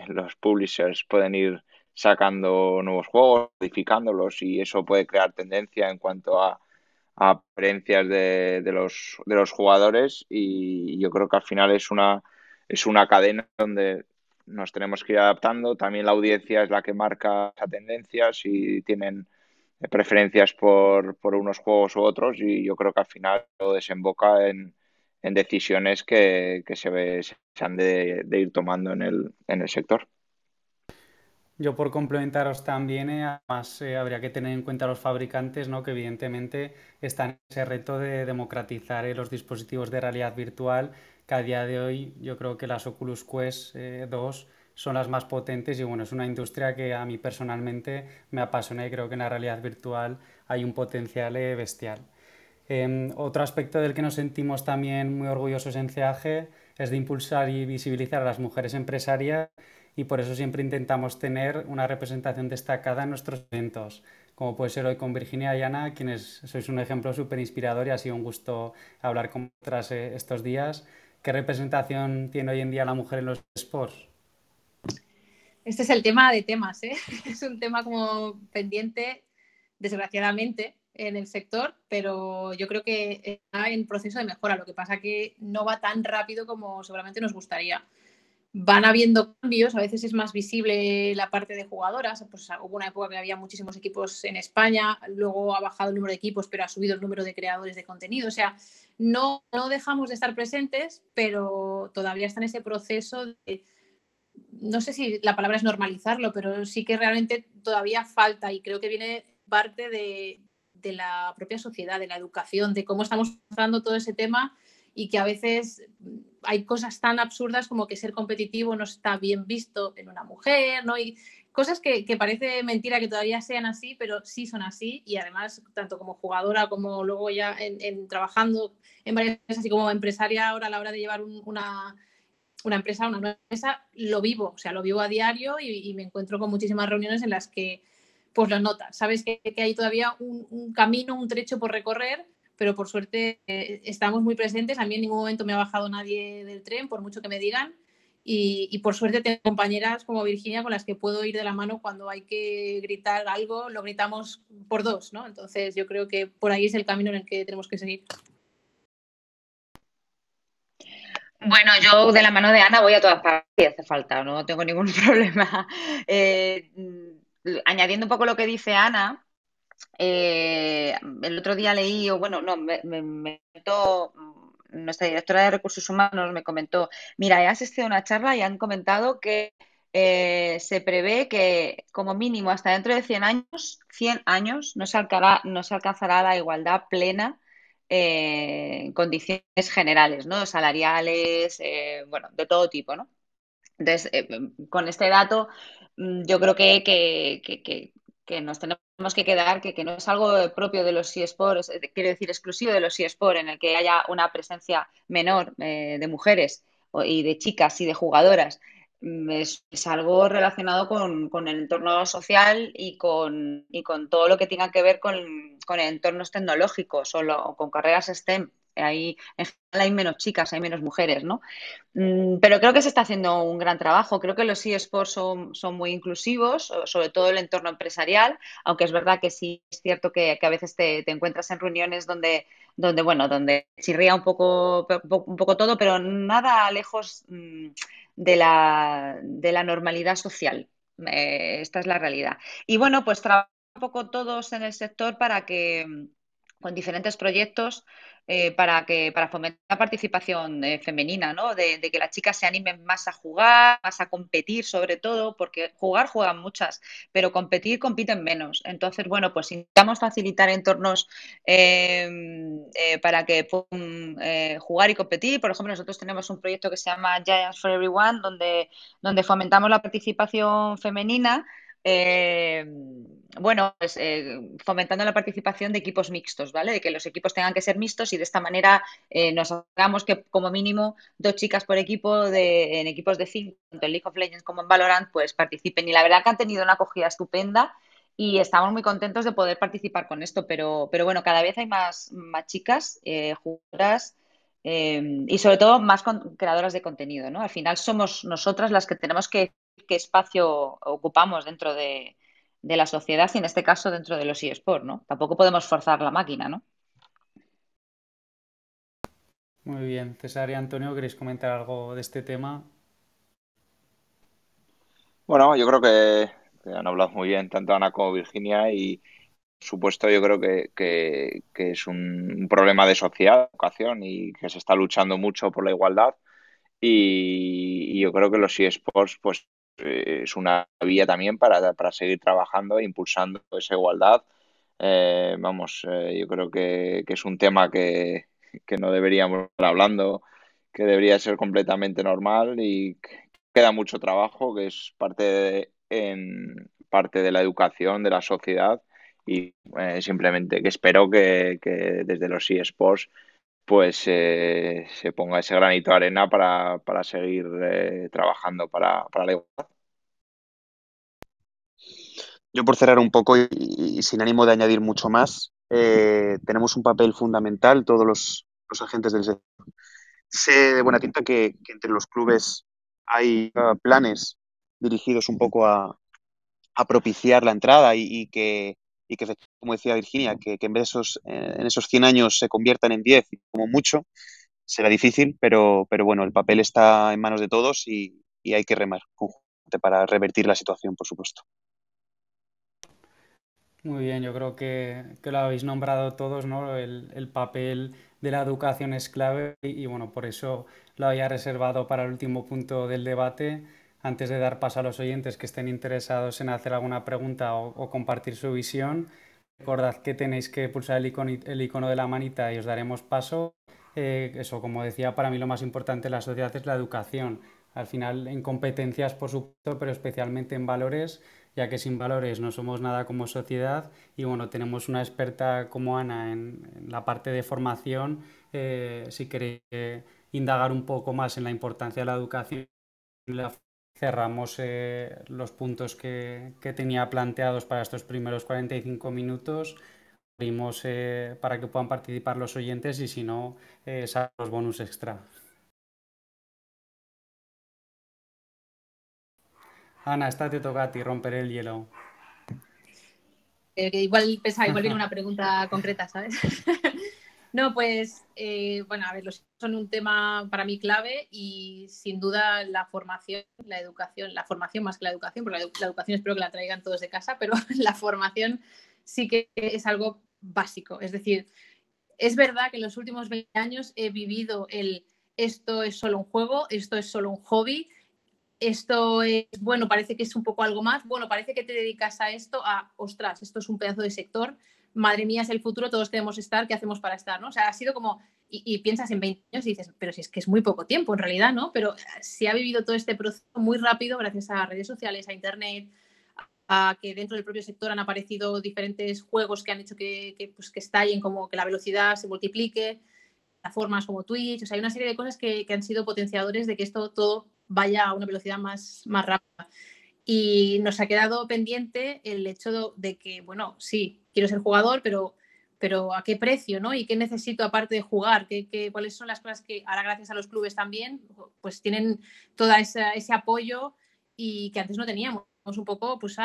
los publishers pueden ir sacando nuevos juegos, modificándolos y eso puede crear tendencia en cuanto a a preferencias de, de, los, de los jugadores y yo creo que al final es una, es una cadena donde nos tenemos que ir adaptando. También la audiencia es la que marca esa tendencia, si tienen preferencias por, por unos juegos u otros y yo creo que al final lo desemboca en, en decisiones que, que se, ve, se han de, de ir tomando en el, en el sector. Yo por complementaros también, eh, además eh, habría que tener en cuenta a los fabricantes, ¿no? que evidentemente están en ese reto de democratizar eh, los dispositivos de realidad virtual, que a día de hoy yo creo que las Oculus Quest 2 son las más potentes y bueno, es una industria que a mí personalmente me apasiona y creo que en la realidad virtual hay un potencial bestial. Em, otro aspecto del que nos sentimos también muy orgullosos en CAG es de impulsar y visibilizar a las mujeres empresarias y por eso siempre intentamos tener una representación destacada en nuestros eventos, como puede ser hoy con Virginia y Ana, quienes sois un ejemplo súper inspirador y ha sido un gusto hablar con vosotras eh, estos días. ¿Qué representación tiene hoy en día la mujer en los sports? Este es el tema de temas, ¿eh? es un tema como pendiente, desgraciadamente, en el sector, pero yo creo que está en proceso de mejora. Lo que pasa que no va tan rápido como seguramente nos gustaría van habiendo cambios, a veces es más visible la parte de jugadoras, pues hubo una época que había muchísimos equipos en España, luego ha bajado el número de equipos, pero ha subido el número de creadores de contenido, o sea, no, no dejamos de estar presentes, pero todavía está en ese proceso de, no sé si la palabra es normalizarlo, pero sí que realmente todavía falta y creo que viene parte de, de la propia sociedad, de la educación, de cómo estamos tratando todo ese tema y que a veces hay cosas tan absurdas como que ser competitivo no está bien visto en una mujer, ¿no? Y cosas que, parece mentira que todavía sean así, pero sí son así y además tanto como jugadora como luego ya en, trabajando en varias empresas y como empresaria ahora a la hora de llevar una, una empresa, una nueva empresa, lo vivo, o sea, lo vivo a diario y, me encuentro con muchísimas reuniones en las que pues lo notas, sabes que, hay todavía un camino, un trecho por recorrer pero por suerte eh, estamos muy presentes. A mí en ningún momento me ha bajado nadie del tren, por mucho que me digan. Y, por suerte tengo compañeras como Virginia con las que puedo ir de la mano cuando hay que gritar algo, lo gritamos por dos, ¿no? Entonces yo creo que por ahí es el camino en el que tenemos que seguir. Bueno, yo de la mano de Ana voy a todas partes si hace falta, no tengo ningún problema. Eh, añadiendo un poco lo que dice Ana, eh, el otro día leí, o bueno, no, me, me, nuestra directora de recursos humanos me comentó, mira, he asistido a una charla y han comentado que eh, se prevé que como mínimo hasta dentro de 100 años, 100 años, no se, alcanzará la igualdad plena eh, en condiciones generales, ¿no? Salariales, bueno, de todo tipo, ¿no? Entonces, con este dato, mm, yo creo que, que nos tenemos que quedar, que, que, no es algo propio de los eSports, quiero decir exclusivo de los eSports, en el que haya una presencia menor eh, de mujeres y de chicas y de jugadoras. Mm, es, algo relacionado con, con, el entorno social y con, y con todo lo que tenga que ver con, con entornos tecnológicos o con carreras STEM hay, en general hay menos chicas, hay menos mujeres, ¿no? Mm, pero creo que se está haciendo un gran trabajo. Creo que los eSports son, son muy inclusivos, sobre todo el entorno empresarial, aunque es verdad que sí es cierto que, a veces te, encuentras en reuniones donde, donde, bueno, donde chirría un poco, un poco todo, pero nada lejos mm, de la, de la normalidad social. Eh, esta es la realidad. Y bueno, pues trabajo un poco todos en el sector para que con diferentes proyectos eh, para que para fomentar la participación eh, femenina, ¿no? De, que las chicas se animen más a jugar, más a competir, sobre todo, porque jugar juegan muchas, pero competir compiten menos. Entonces, bueno, pues intentamos facilitar entornos em, eh, para que puedan jugar y competir. Por ejemplo, nosotros tenemos un proyecto que se llama Giants for Everyone, donde, donde fomentamos la participación femenina eh, bueno, pues eh, fomentando la participación de equipos mixtos, ¿vale? De que los equipos tengan que ser mixtos y de esta manera eh, nos hagamos que como mínimo dos chicas por equipo de, en equipos de cinco, tanto en League of Legends como en Valorant, pues participen. Y la verdad que han tenido una acogida estupenda y estamos muy contentos de poder participar con esto, pero, pero bueno, cada vez hay más, más chicas jugadoras y sobre todo más creadoras de contenido, ¿no? Al final somos nosotras las que tenemos que qué espacio ocupamos dentro de, la sociedad y en este caso dentro de los eSports, ¿no? Tampoco podemos forzar la máquina, ¿no? Muy bien. César y Antonio, ¿queréis comentar algo de este tema? Bueno, yo creo que, han hablado muy bien tanto Ana como Virginia y, por supuesto, yo creo que, es un, problema de sociedad, de educación y que se está luchando mucho por la igualdad. Y, y yo creo que los eSports, pues es una vía también para, para seguir trabajando e impulsando esa igualdad. Eh, vamos, eh, yo creo que, es un tema que, no deberíamos estar hablando, que debería ser completamente normal y queda mucho trabajo, que es parte de, en, parte de la educación de la sociedad y simplemente que espero que, desde los eSports pues se ponga ese granito de arena para, para seguir trabajando para, para la igualdad. Yo por cerrar un poco y, sin ánimo de añadir mucho más, eh, tenemos un papel fundamental todos los, agentes del sector. Sé de buena tinta que, entre los clubes hay planes dirigidos un poco a, propiciar la entrada y, que, que, como decía Virginia, que, en vez de esos, eh, en esos 100 años se conviertan en 10 como mucho, será difícil, pero, pero bueno, el papel está en manos de todos y, y hay que remar para revertir la situación, por supuesto. Muy bien, yo creo que, lo habéis nombrado todos, ¿no? El, papel de la educación es clave y, bueno, por eso lo había reservado para el último punto del debate. Antes de dar paso a los oyentes que estén interesados en hacer alguna pregunta o, compartir su visión, recordad que tenéis que pulsar el icono, el icono de la manita y os daremos paso. Eh, eso, como decía, para mí lo más importante en la sociedad es la educación. Al final, en competencias, por supuesto, pero especialmente en valores ya que sin valores no somos nada como sociedad y bueno, tenemos una experta como Ana en, la parte de formación, eh, si queréis eh, indagar un poco más en la importancia de la educación, cerramos eh, los puntos que, tenía planteados para estos primeros 45 minutos. Abrimos para que puedan participar los oyentes y si no, los bonus extra. Ana, esta te toca a ti, romper el hielo. Eh, igual pensaba, igual viene una pregunta concreta, ¿sabes? no, pues, eh, bueno, a ver, los son un tema para mí clave y sin duda la formación, la educación, la formación más que la educación, porque la, educación espero que la traigan todos de casa, pero la formación sí que es algo básico. Es decir, es verdad que en los últimos 20 años he vivido el esto es solo un juego, esto es solo un hobby, esto es, bueno, parece que es un poco algo más, bueno, parece que te dedicas a esto, a, ostras, esto es un pedazo de sector, madre mía, es el futuro, todos queremos estar, ¿qué hacemos para estar? ¿no? O sea, ha sido como, y, piensas en 20 años y dices, pero si es que es muy poco tiempo en realidad, ¿no? Pero si ha vivido todo este proceso muy rápido gracias a redes sociales, a Internet, a que dentro del propio sector han aparecido diferentes juegos que han hecho que, que, pues, que estallen, como que la velocidad se multiplique, plataformas como Twitch, o sea, hay una serie de cosas que, que, han sido potenciadores de que esto todo vaya a una velocidad más, más rápida. Y nos ha quedado pendiente el hecho de, que, bueno, sí, quiero ser jugador, pero, pero ¿a qué precio, no? ¿Y qué necesito aparte de jugar? ¿Qué, cuáles son las cosas que ahora gracias a los clubes también, pues tienen todo ese apoyo y que antes no teníamos? un poco, pues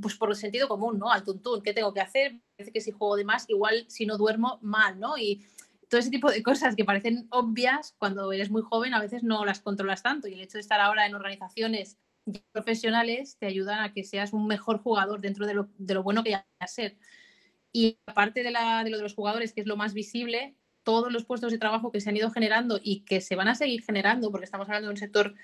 pues por el sentido común, ¿no? Al tuntún, ¿qué tengo que hacer? Parece que si juego de más, igual si no duermo, mal, ¿no? Y todo ese tipo de cosas que parecen obvias cuando eres muy joven, a veces no las controlas tanto. Y el hecho de estar ahora en organizaciones profesionales te ayudan a que seas un mejor jugador dentro de lo, bueno que ya ser. Y aparte de, la, de lo de los jugadores, que es lo más visible, todos los puestos de trabajo que se han ido generando y que se van a seguir generando, porque estamos hablando de un sector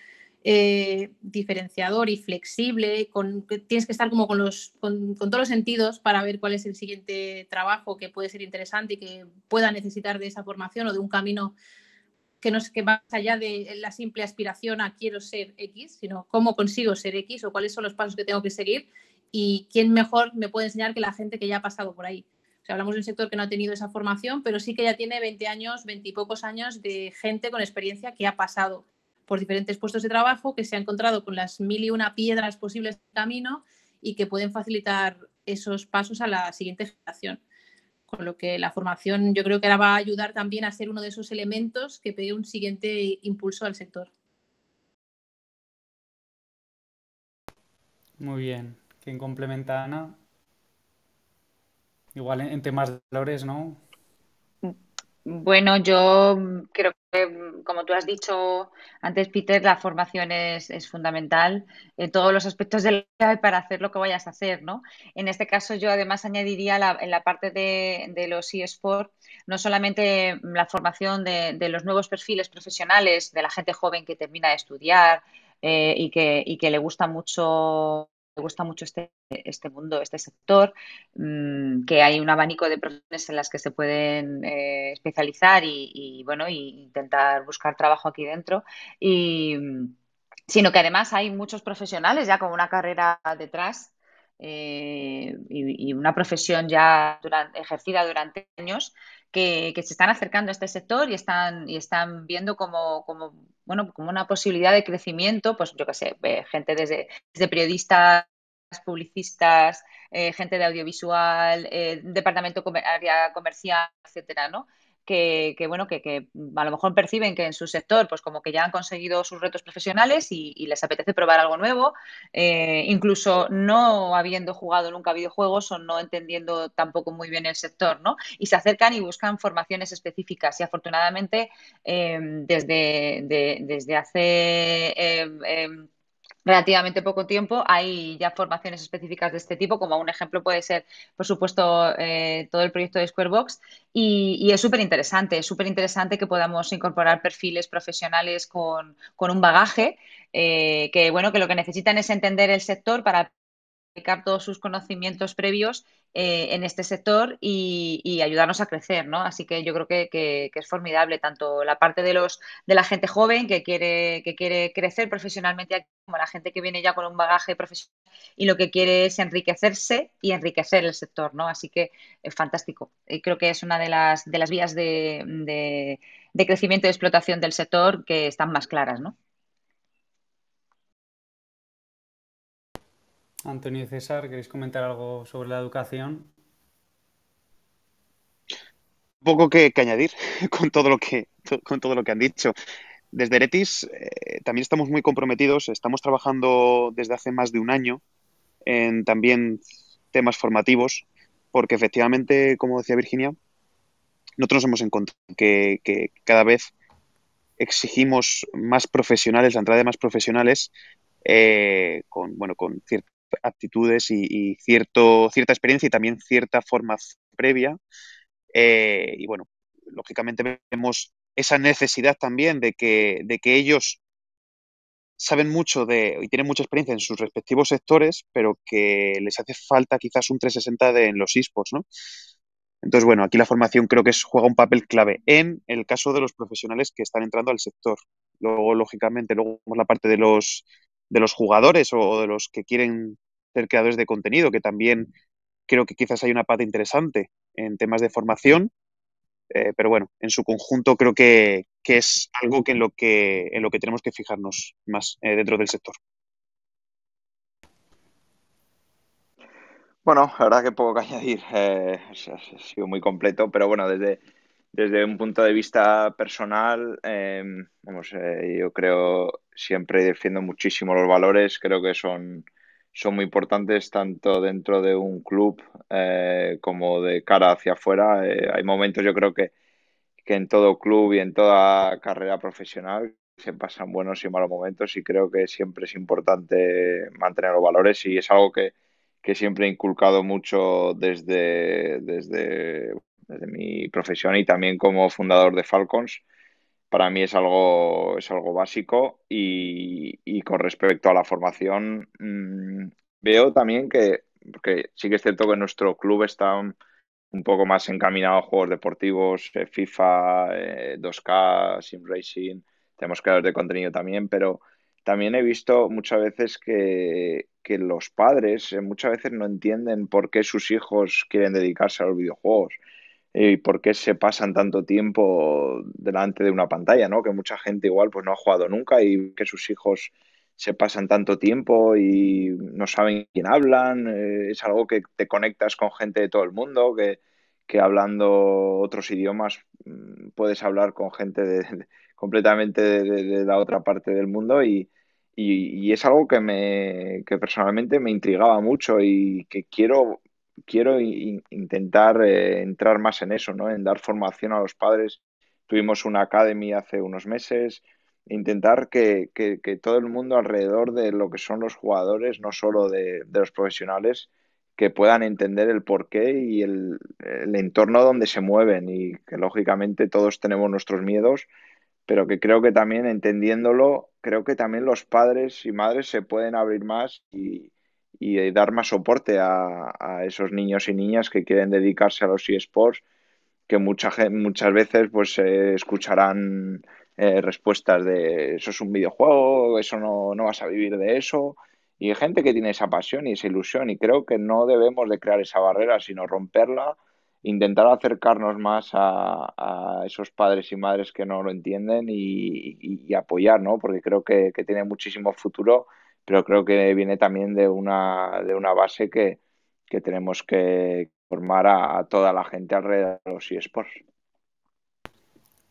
eh, diferenciador y flexible, con, tienes que estar como con, los, con, todos los sentidos para ver cuál es el siguiente trabajo que puede ser interesante y que pueda necesitar de esa formación o de un camino que no es que más allá de la simple aspiración a quiero ser X, sino cómo consigo ser X o cuáles son los pasos que tengo que seguir y quién mejor me puede enseñar que la gente que ya ha pasado por ahí. O sea, hablamos de un sector que no ha tenido esa formación, pero sí que ya tiene 20 años, 20 y pocos años de gente con experiencia que ha pasado por diferentes puestos de trabajo, que se ha encontrado con las mil y una piedras posibles de camino y que pueden facilitar esos pasos a la siguiente generación. Con lo que la formación yo creo que ahora va a ayudar también a ser uno de esos elementos que pide un siguiente impulso al sector. Muy bien. ¿Quién complementa Ana? Igual en, temas de valores, ¿no? Bueno, yo creo que, como tú has dicho antes, Peter, la formación es, fundamental en todos los aspectos de la vida para hacer lo que vayas a hacer, ¿no? En este caso, yo además añadiría en la parte de, los eSports, no solamente la formación de, los nuevos perfiles profesionales, de la gente joven que termina de estudiar eh, y, que, y que le gusta mucho gusta mucho este, este mundo, este sector, mm, que hay un abanico de profesiones en las que se pueden eh, especializar y, bueno, y intentar buscar trabajo aquí dentro. Y, sino que además hay muchos profesionales ya con una carrera detrás eh, y, una profesión ya ejercida durante años que, se están acercando a este sector y están, y están viendo como, como, bueno, como una posibilidad de crecimiento, pues yo qué sé, eh, gente desde, periodistas publicistas, eh, gente de audiovisual, eh, departamento área comercial, etcétera, ¿no? Que, bueno, que, a lo mejor perciben que en su sector, pues como que ya han conseguido sus retos profesionales y, les apetece probar algo nuevo, eh, incluso no habiendo jugado nunca videojuegos o no entendiendo tampoco muy bien el sector, ¿no? Y se acercan y buscan formaciones específicas y afortunadamente desde, desde hace relativamente poco tiempo hay ya formaciones específicas de este tipo, como un ejemplo puede ser, por supuesto, eh, todo el proyecto de Squarebox y, es súper interesante, es súper interesante que podamos incorporar perfiles profesionales con, un bagaje eh, que, bueno, que lo que necesitan es entender el sector para aplicar todos sus conocimientos previos eh, en este sector y, ayudarnos a crecer, ¿no? Así que yo creo que, es formidable tanto la parte de los de la gente joven que quiere que quiere crecer profesionalmente como la gente que viene ya con un bagaje profesional y lo que quiere es enriquecerse y enriquecer el sector, ¿no? Así que es fantástico. Y creo que es una de las de las vías de, de, de crecimiento y explotación del sector que están más claras, ¿no? Antonio y César, ¿queréis comentar algo sobre la educación? Poco que, añadir con todo lo que con todo lo que han dicho. desde Eretis eh, también estamos muy comprometidos, estamos trabajando desde hace más de un año en también temas formativos, porque efectivamente, como decía Virginia, nosotros nos hemos encontrado que, cada vez exigimos más profesionales, la entrada de más profesionales eh, con, bueno, con ciertas aptitudes y, cierto, cierta experiencia y también cierta formación previa. Eh, y bueno, lógicamente vemos esa necesidad también de que, de que ellos saben mucho de y tienen mucha experiencia en sus respectivos sectores, pero que les hace falta quizás un 360 de, en los esports, ¿no? Entonces, bueno, aquí la formación creo que juega un papel clave en el caso de los profesionales que están entrando al sector. Luego, lógicamente, luego la parte de los, de los jugadores o de los que quieren ser creadores de contenido, que también creo que quizás hay una parte interesante en temas de formación eh, pero bueno, en su conjunto creo que, es algo que en, lo que, en lo que tenemos que fijarnos más eh, dentro del sector. Bueno, la verdad que poco que añadir. Eh, ha sido muy completo, pero bueno, desde, desde un punto de vista personal, em, vamos, yo creo siempre defiendo muchísimo los valores. Creo que son son muy importantes tanto dentro de un club eh, como de cara hacia afuera. Eh, hay momentos, yo creo que, que en todo club y en toda carrera profesional se pasan buenos y malos momentos y creo que siempre es importante mantener los valores y es algo que, que siempre he inculcado mucho desde, desde, desde mi profesión y también como fundador de Falcons para mí es algo, es algo básico y, con respecto a la formación mm, veo también que, sí que es cierto que nuestro club está un, poco más encaminado a juegos deportivos, eh, FIFA, 2K, eh, Sim Racing, tenemos creadores de contenido también, pero también he visto muchas veces que, que los padres eh, muchas veces no entienden por qué sus hijos quieren dedicarse a los videojuegos y por qué se pasan tanto tiempo delante de una pantalla, ¿no? Que mucha gente igual pues no ha jugado nunca y que sus hijos se pasan tanto tiempo y no saben quién hablan, eh, es algo que te conectas con gente de todo el mundo, que, que hablando otros idiomas mm, puedes hablar con gente de, completamente de, la otra parte del mundo y, y, y, es algo que, me, que personalmente me intrigaba mucho y que quiero quiero intentar eh, entrar más en eso, ¿no? En dar formación a los padres. Tuvimos una academy hace unos meses, intentar que, todo el mundo alrededor de lo que son los jugadores, no solo de, los profesionales, que puedan entender el porqué y el, el, entorno donde se mueven y que lógicamente todos tenemos nuestros miedos, pero que creo que también entendiéndolo, creo que también los padres y madres se pueden abrir más y, y dar más soporte a, esos niños y niñas que quieren dedicarse a los eSports, que mucha, muchas veces pues eh, escucharán eh, respuestas de eso es un videojuego, eso no, no vas a vivir de eso, y hay gente que tiene esa pasión y esa ilusión, y creo que no debemos de crear esa barrera, sino romperla, intentar acercarnos más a, esos padres y madres que no lo entienden y, y, apoyar, ¿no? Porque creo que tiene muchísimo futuro pero creo que viene también de una, de una base que, tenemos que formar a, toda la gente alrededor de los eSports.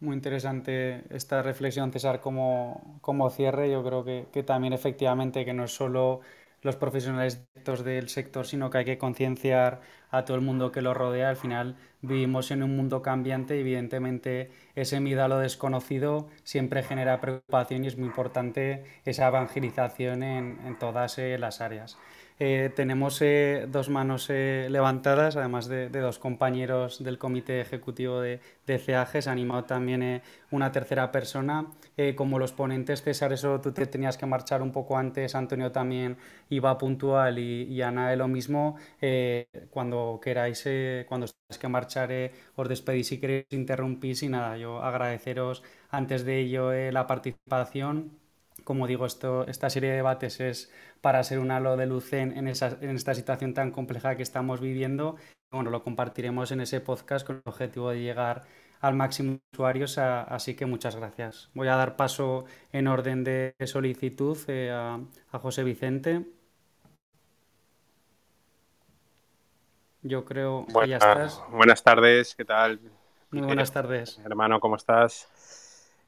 Muy interesante esta reflexión, César, como, como cierre. Yo creo que, que, también efectivamente que no es solo los profesionales del sector, sino que hay que concienciar a todo el mundo que lo rodea. Al final vivimos en un mundo cambiante y evidentemente ese miedo a lo desconocido siempre genera preocupación y es muy importante esa evangelización en, todas eh, las áreas. Eh, tenemos eh, dos manos eh, levantadas, además de, dos compañeros del comité ejecutivo de, de. Se ha animado también una tercera persona. como los ponentes, César, eso tú te tenías que marchar un poco antes. Antonio también iba puntual y, y Ana lo mismo. cuando queráis, cuando tengáis que marchar, os despedís si queréis interrumpís. Y nada, yo agradeceros antes de ello la participación. Como digo, esto, esta serie de debates es para ser un halo de luz en, esta situación tan compleja que estamos viviendo. Bueno, lo compartiremos en ese podcast con el objetivo de llegar al máximo de usuarios, así que muchas gracias. Voy a dar paso en orden de solicitud eh, a, José Vicente. Yo creo que ya estás. Buenas tardes, ¿qué tal? Muy buenas tardes. Hermano, ¿cómo estás?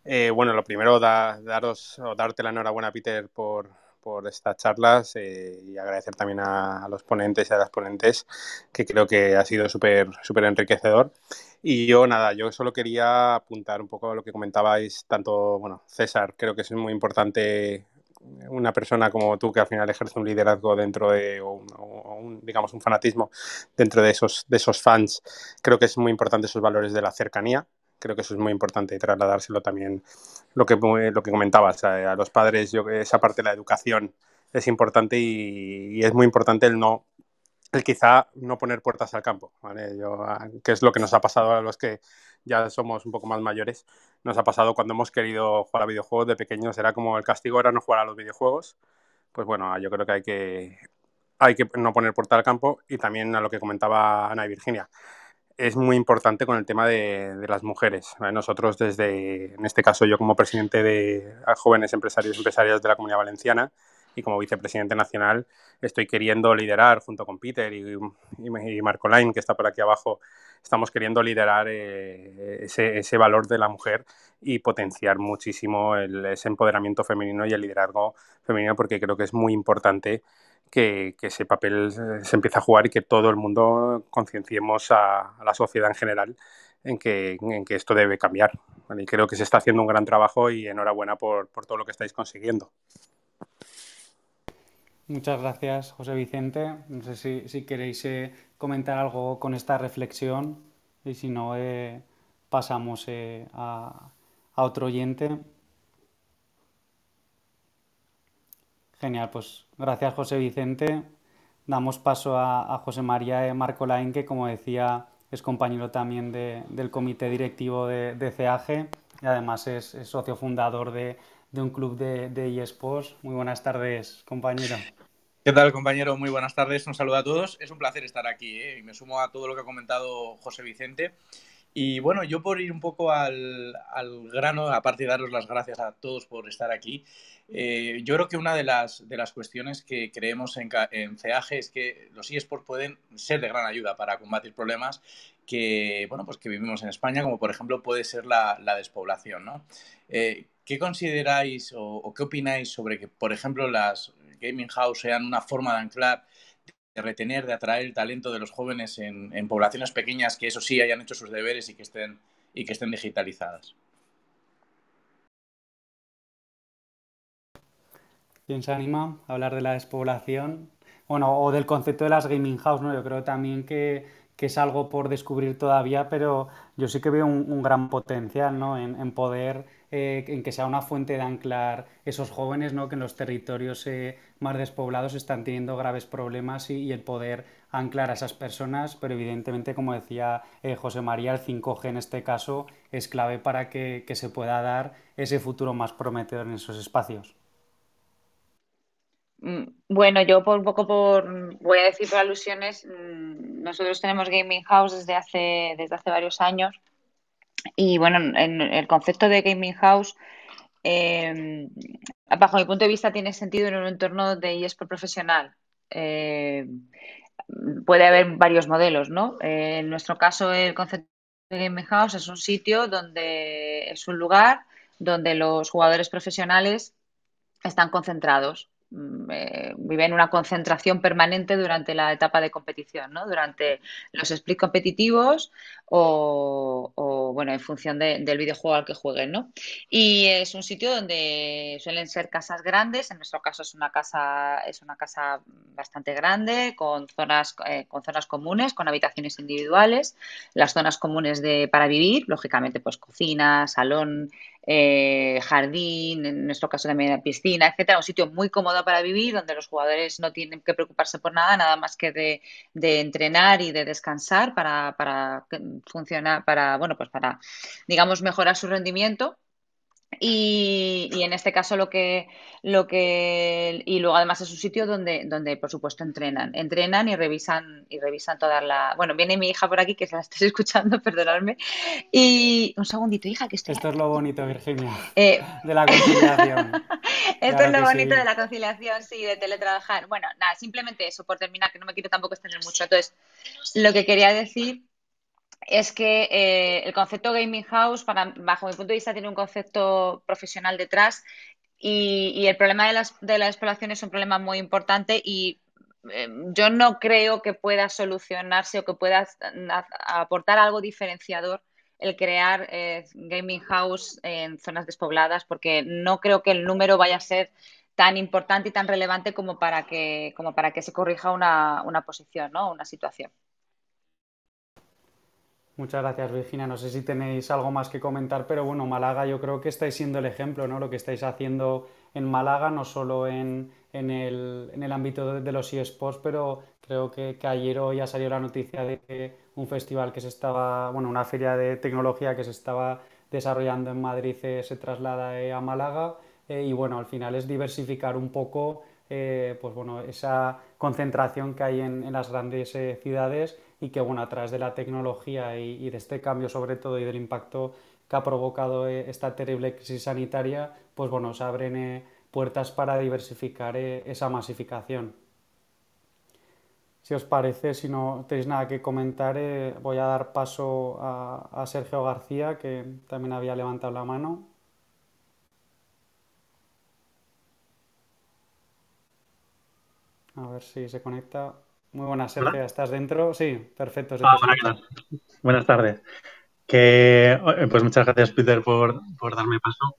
Eh, bueno, lo primero, daros o darte la enhorabuena, Peter, por, por estas charlas eh, y agradecer también a, los ponentes y a las ponentes, que creo que ha sido súper súper enriquecedor. Y yo, nada, yo solo quería apuntar un poco a lo que comentabais, tanto, bueno, César, creo que es muy importante una persona como tú que al final ejerce un liderazgo dentro de, o un, digamos, un fanatismo dentro de esos, de esos fans, creo que es muy importante esos valores de la cercanía. Creo que eso es muy importante y trasladárselo también lo que, lo que comentabas a, los padres. Yo esa parte de la educación es importante y, es muy importante el no el quizá no poner puertas al campo, ¿vale? Yo, que es lo que nos ha pasado a los que ya somos un poco más mayores, nos ha pasado cuando hemos querido jugar a videojuegos de pequeños, era como el castigo era no jugar a los videojuegos, pues bueno, yo creo que hay que, hay que no poner puerta al campo y también a lo que comentaba Ana y Virginia. Es muy importante con el tema de, las mujeres. Nosotros desde, en este caso yo como presidente de jóvenes empresarios y empresarias de la Comunidad Valenciana, y como vicepresidente nacional estoy queriendo liderar junto con Peter y, y, Marco Lain, que está por aquí abajo, estamos queriendo liderar eh, ese, valor de la mujer y potenciar muchísimo ese empoderamiento femenino y el liderazgo femenino porque creo que es muy importante que, ese papel se empiece a jugar y que todo el mundo concienciemos a, la sociedad en general en que, en que esto debe cambiar. Y creo que se está haciendo un gran trabajo y enhorabuena por, por todo lo que estáis consiguiendo. Muchas gracias, José Vicente. No sé si, queréis eh, comentar algo con esta reflexión y si no, eh, pasamos eh, a, otro oyente. Genial, pues gracias, José Vicente. Damos paso a, José María Marco Lain, que como decía es compañero también del comité directivo de, CAG y además es, socio fundador de, un club de, de eSports. Muy buenas tardes, compañero. ¿Qué tal, compañero? Muy buenas tardes. Un saludo a todos. Es un placer estar aquí ¿eh? y me sumo a todo lo que ha comentado José Vicente. Y bueno, yo por ir un poco al, grano, aparte de daros las gracias a todos por estar aquí, eh, yo creo que una de las, de las cuestiones que creemos en, en CEAGE es que los eSports pueden ser de gran ayuda para combatir problemas que, bueno, pues que vivimos en España, como por ejemplo puede ser la, despoblación. ¿no? Eh, ¿Qué consideráis o, qué opináis sobre que, por ejemplo, las, gaming house sean una forma de anclar, de retener, de atraer el talento de los jóvenes en, poblaciones pequeñas que eso sí hayan hecho sus deberes y que estén, y que estén digitalizadas. ¿Quién se anima a hablar de la despoblación? Bueno, o del concepto de las gaming house, ¿no? Yo creo también que, es algo por descubrir todavía, pero yo sí que veo un, gran potencial, ¿no? en poder eh, en que sea una fuente de anclar esos jóvenes, ¿no? que en los territorios eh, más despoblados están teniendo graves problemas y, el poder anclar a esas personas, pero evidentemente, como decía eh, José María, el 5G en este caso es clave para que, se pueda dar ese futuro más prometedor en esos espacios. Mm, bueno, yo por un poco por voy a decir por alusiones, mm, nosotros tenemos Gaming House desde hace desde hace varios años y bueno, en el concepto de gaming house, em, bajo mi punto de vista, tiene sentido en un entorno de eSport profesional. Eh, puede haber varios modelos, ¿no? en nuestro caso, el concepto de gaming house es un sitio donde es un lugar donde los jugadores profesionales están concentrados. Mm, eh, viven una concentración permanente durante la etapa de competición, ¿no? Durante los split competitivos o, bueno, en función del videojuego al que jueguen, ¿no? Y es un sitio donde suelen ser casas grandes, en nuestro caso es una casa, es una casa bastante grande, con zonas, eh, con zonas comunes, con habitaciones individuales, las zonas comunes de, para vivir, lógicamente, pues cocina, salón, eh, jardín, en nuestro caso también piscina, etcétera, un sitio muy cómodo para vivir, donde los jugadores no tienen que preocuparse por nada, nada más que de, entrenar y de descansar para, para funcionar, para, bueno, pues para, digamos, mejorar su rendimiento y, en este caso lo que, lo que, y luego además es un sitio donde, donde por supuesto entrenan, entrenan y revisan, y revisan toda la, bueno, viene mi hija por aquí que se la estés escuchando, perdonadme, y un segundito, hija, que estoy. Esto es lo bonito, Virginia, eh, de la conciliación. Esto es lo bonito de la conciliación, sí, de teletrabajar. Bueno, nada, simplemente eso, por terminar, que no me quiero tampoco extender mucho. Entonces, lo que quería decir es que eh, el concepto gaming house, para, bajo mi punto de vista, tiene un concepto profesional detrás y, el problema de, las, de la exploración es un problema muy importante y eh, yo no creo que pueda solucionarse o que pueda aportar algo diferenciador el crear eh, gaming house en zonas despobladas porque no creo que el número vaya a ser tan importante y tan relevante como para que, como para que se corrija una, una posición, ¿no? una situación. Muchas gracias, Virginia. No sé si tenéis algo más que comentar, pero bueno, Málaga yo creo que estáis siendo el ejemplo, ¿no? Lo que estáis haciendo en Málaga, no solo en, en, el, en el, ámbito de, los eSports, pero creo que, que, ayer hoy ha salido la noticia de un festival que se estaba, bueno, una feria de tecnología que se estaba desarrollando en Madrid eh, se traslada eh, a Málaga eh, y bueno, al final es diversificar un poco pues bueno, esa concentración que hay en las grandes ciudades y que bueno, a través de la tecnología y, de este cambio sobre todo y del impacto que ha provocado eh, esta terrible crisis sanitaria, pues bueno, se abren eh, puertas para diversificar eh, esa masificación. Si os parece, si no tenéis nada que comentar, voy a dar paso a, a Sergio García, que también había levantado la mano. A ver si se conecta. Muy buenas, Sergio. ¿Estás dentro? Sí, perfecto. Ah, buenas. tardes. Que, eh, pues muchas gracias, Peter, por, darme paso.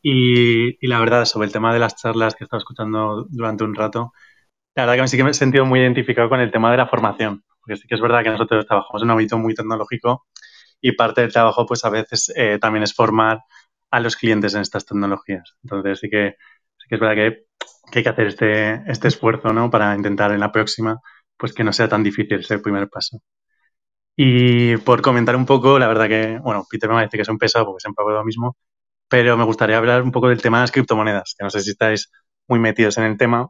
Y, la verdad, sobre el tema de las charlas que he estado escuchando durante un rato, la verdad que sí que me he sentido muy identificado con el tema de la formación. Porque sí que es verdad que nosotros trabajamos en un ámbito muy tecnológico y parte del trabajo, pues a veces eh, también es formar a los clientes en estas tecnologías. Entonces sí que, sí que es verdad que, que hay que hacer este, este esfuerzo ¿no? para intentar en la próxima pues que no sea tan difícil ese primer paso. Y por comentar un poco, la verdad que, bueno, Peter me dice que es un pesado porque siempre hago lo mismo, pero me gustaría hablar un poco del tema de las criptomonedas, que no sé si estáis muy metidos en el tema,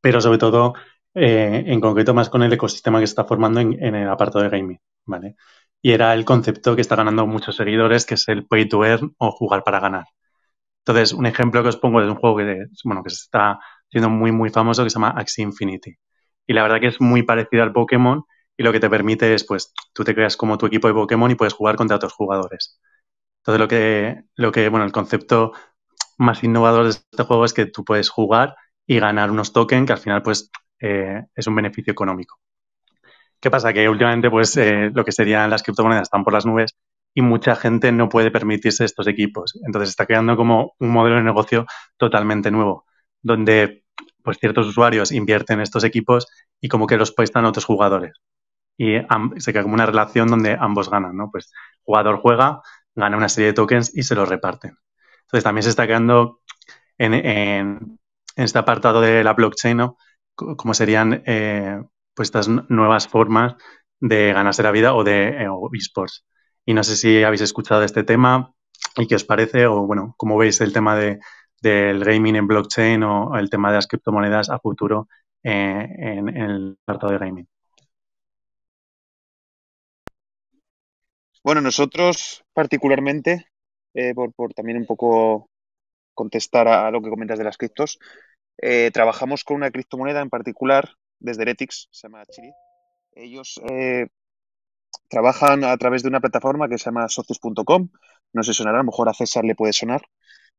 pero sobre todo, eh, en concreto, más con el ecosistema que se está formando en, el apartado de gaming, ¿vale? Y era el concepto que está ganando muchos seguidores, que es el pay to earn o jugar para ganar. Entonces, un ejemplo que os pongo es un juego que, bueno, que se está siendo muy, muy famoso que se llama Axie Infinity. Y la verdad que es muy parecido al Pokémon y lo que te permite es, pues, tú te creas como tu equipo de Pokémon y puedes jugar contra otros jugadores. Entonces, lo que, lo que, bueno, el concepto más innovador de este juego es que tú puedes jugar y ganar unos tokens que al final, pues, eh, es un beneficio económico. ¿Qué pasa? Que últimamente, pues, eh, lo que serían las criptomonedas están por las nubes y mucha gente no puede permitirse estos equipos. Entonces, está creando como un modelo de negocio totalmente nuevo, donde pues ciertos usuarios invierten en estos equipos y como que los prestan a otros jugadores. Y se crea como una relación donde ambos ganan, ¿no? Pues jugador juega, gana una serie de tokens y se los reparten. Entonces también se está creando en, este apartado de la blockchain, ¿no? Como serían eh, pues estas nuevas formas de ganarse la vida o de eh, esports. Y no sé si habéis escuchado este tema y qué os parece o, bueno, cómo veis el tema de, del gaming en blockchain o el tema de las criptomonedas a futuro eh, en, el apartado de gaming. Bueno, nosotros particularmente, eh, por, también un poco contestar a, lo que comentas de las criptos, eh, trabajamos con una criptomoneda en particular desde Heretics, se llama Chiri. Ellos trabajan a través de una plataforma que se llama socios.com. No sé sonará, a lo mejor a César le puede sonar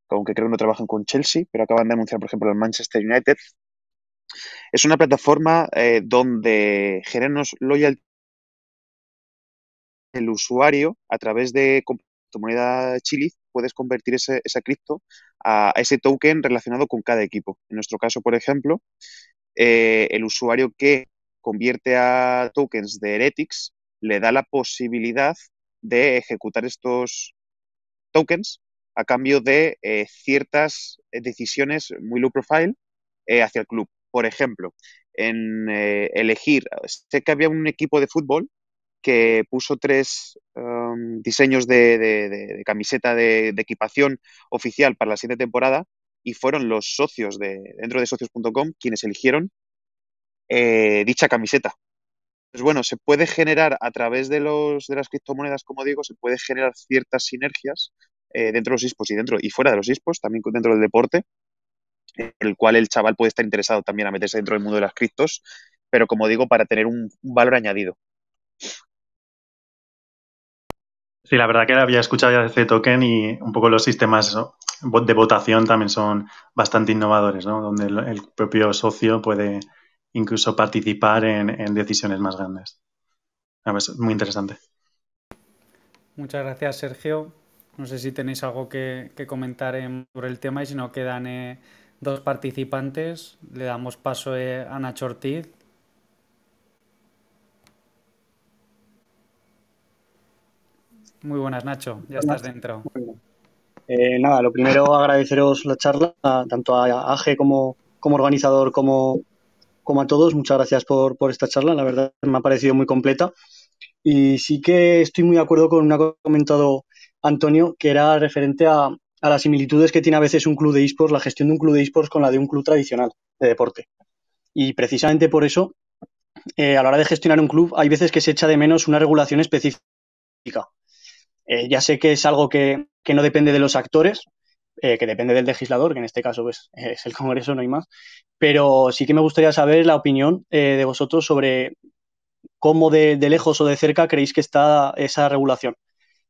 aunque creo que no trabajan con Chelsea, pero acaban de anunciar, por ejemplo, el Manchester United. Es una plataforma eh, donde generamos loyalty el usuario a través de moneda Chili puedes convertir ese, esa cripto a, ese token relacionado con cada equipo. En nuestro caso, por ejemplo, eh, el usuario que convierte a tokens de Heretics le da la posibilidad de ejecutar estos tokens a cambio de eh, ciertas eh, decisiones muy low profile eh, hacia el club. Por ejemplo, en elegir, sé que había un equipo de fútbol que puso tres um, diseños de, camiseta de, equipación oficial para la siguiente temporada y fueron los socios de, dentro de socios.com quienes eligieron dicha camiseta. Pues bueno, se puede generar a través de, los, de las criptomonedas, como digo, se puede generar ciertas sinergias eh, dentro de los ISPOs y dentro y fuera de los ISPOs, también dentro del deporte, en el cual el chaval puede estar interesado también a meterse dentro del mundo de las criptos, pero como digo, para tener un, valor añadido. Sí, la verdad que había escuchado ya de Token y un poco los sistemas de votación también son bastante innovadores, ¿no? Donde el, propio socio puede incluso participar en, decisiones más grandes. Es muy interesante. Muchas gracias, Sergio. No sé si tenéis algo que, comentar sobre el tema y si no quedan eh, dos participantes, le damos paso eh, a Nacho Ortiz. Muy buenas, Nacho. Ya estás dentro. Eh, nada, lo primero agradeceros la charla, tanto a AGE como, como organizador como, como a todos. Muchas gracias por, por esta charla. La verdad me ha parecido muy completa. Y sí que estoy muy de acuerdo con lo que ha comentado Antonio, que era referente a, las similitudes que tiene a veces un club de esports, la gestión de un club de esports con la de un club tradicional de deporte. Y precisamente por eso, eh, a la hora de gestionar un club, hay veces que se echa de menos una regulación específica. Eh, ya sé que es algo que, no depende de los actores, eh, que depende del legislador, que en este caso pues, es el Congreso, no hay más, pero sí que me gustaría saber la opinión de vosotros sobre cómo de, lejos o de cerca creéis que está esa regulación.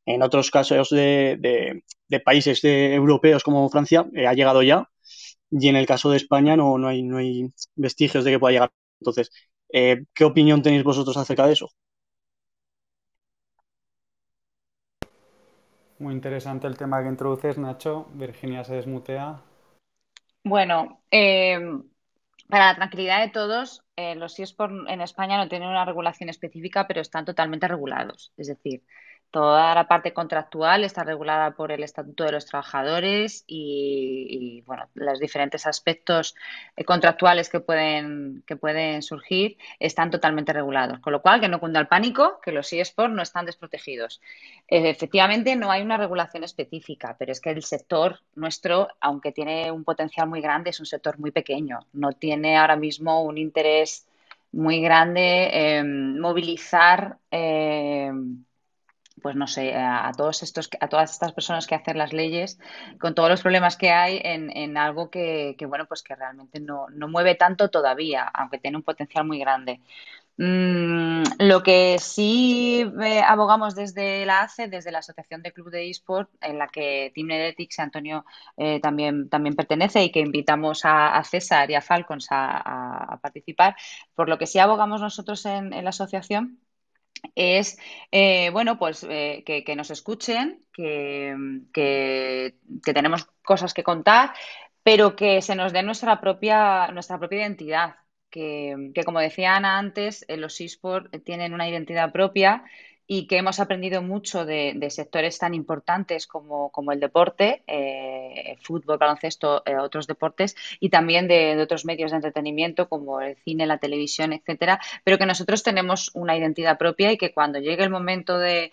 En otros casos de, países europeos como Francia eh, ha llegado ya y en el caso de España no, no, hay, no hay vestigios de que pueda llegar. Entonces, eh, ¿qué opinión tenéis vosotros acerca de eso? Muy interesante el tema que introduces, Nacho. Virginia se desmutea. Bueno, eh, para la tranquilidad de todos, los eSports en España no tienen una regulación específica, pero están totalmente regulados. Es decir, Toda la parte contractual está regulada por el Estatuto de los Trabajadores y, bueno, los diferentes aspectos eh, contractuales que pueden, que pueden surgir están totalmente regulados. Con lo cual, que no cunda el pánico, que los eSports no están desprotegidos. Eh, efectivamente, no hay una regulación específica, pero es que el sector nuestro, aunque tiene un potencial muy grande, es un sector muy pequeño. No tiene ahora mismo un interés muy grande en movilizar. Eh, pues no sé, a, todos estos, a todas estas personas que hacen las leyes, con todos los problemas que hay en, algo que, bueno, pues que realmente no, mueve tanto todavía, aunque tiene un potencial muy grande. Mm, lo que sí eh, abogamos desde la ACE, desde la Asociación de Club de eSport, en la que Team Netetics y Antonio eh, también, también pertenece y que invitamos a, César y a Falcons a, participar, por lo que sí abogamos nosotros en la asociación es, eh, bueno, pues eh, que, nos escuchen, que, tenemos cosas que contar, pero que se nos dé nuestra propia, nuestra propia identidad. Que, como decía Ana antes, eh, los eSports tienen una identidad propia y que hemos aprendido mucho de, sectores tan importantes como, el deporte, eh, fútbol, baloncesto, eh, otros deportes, y también de, otros medios de entretenimiento como el cine, la televisión, etcétera, pero que nosotros tenemos una identidad propia y que cuando llegue el momento de,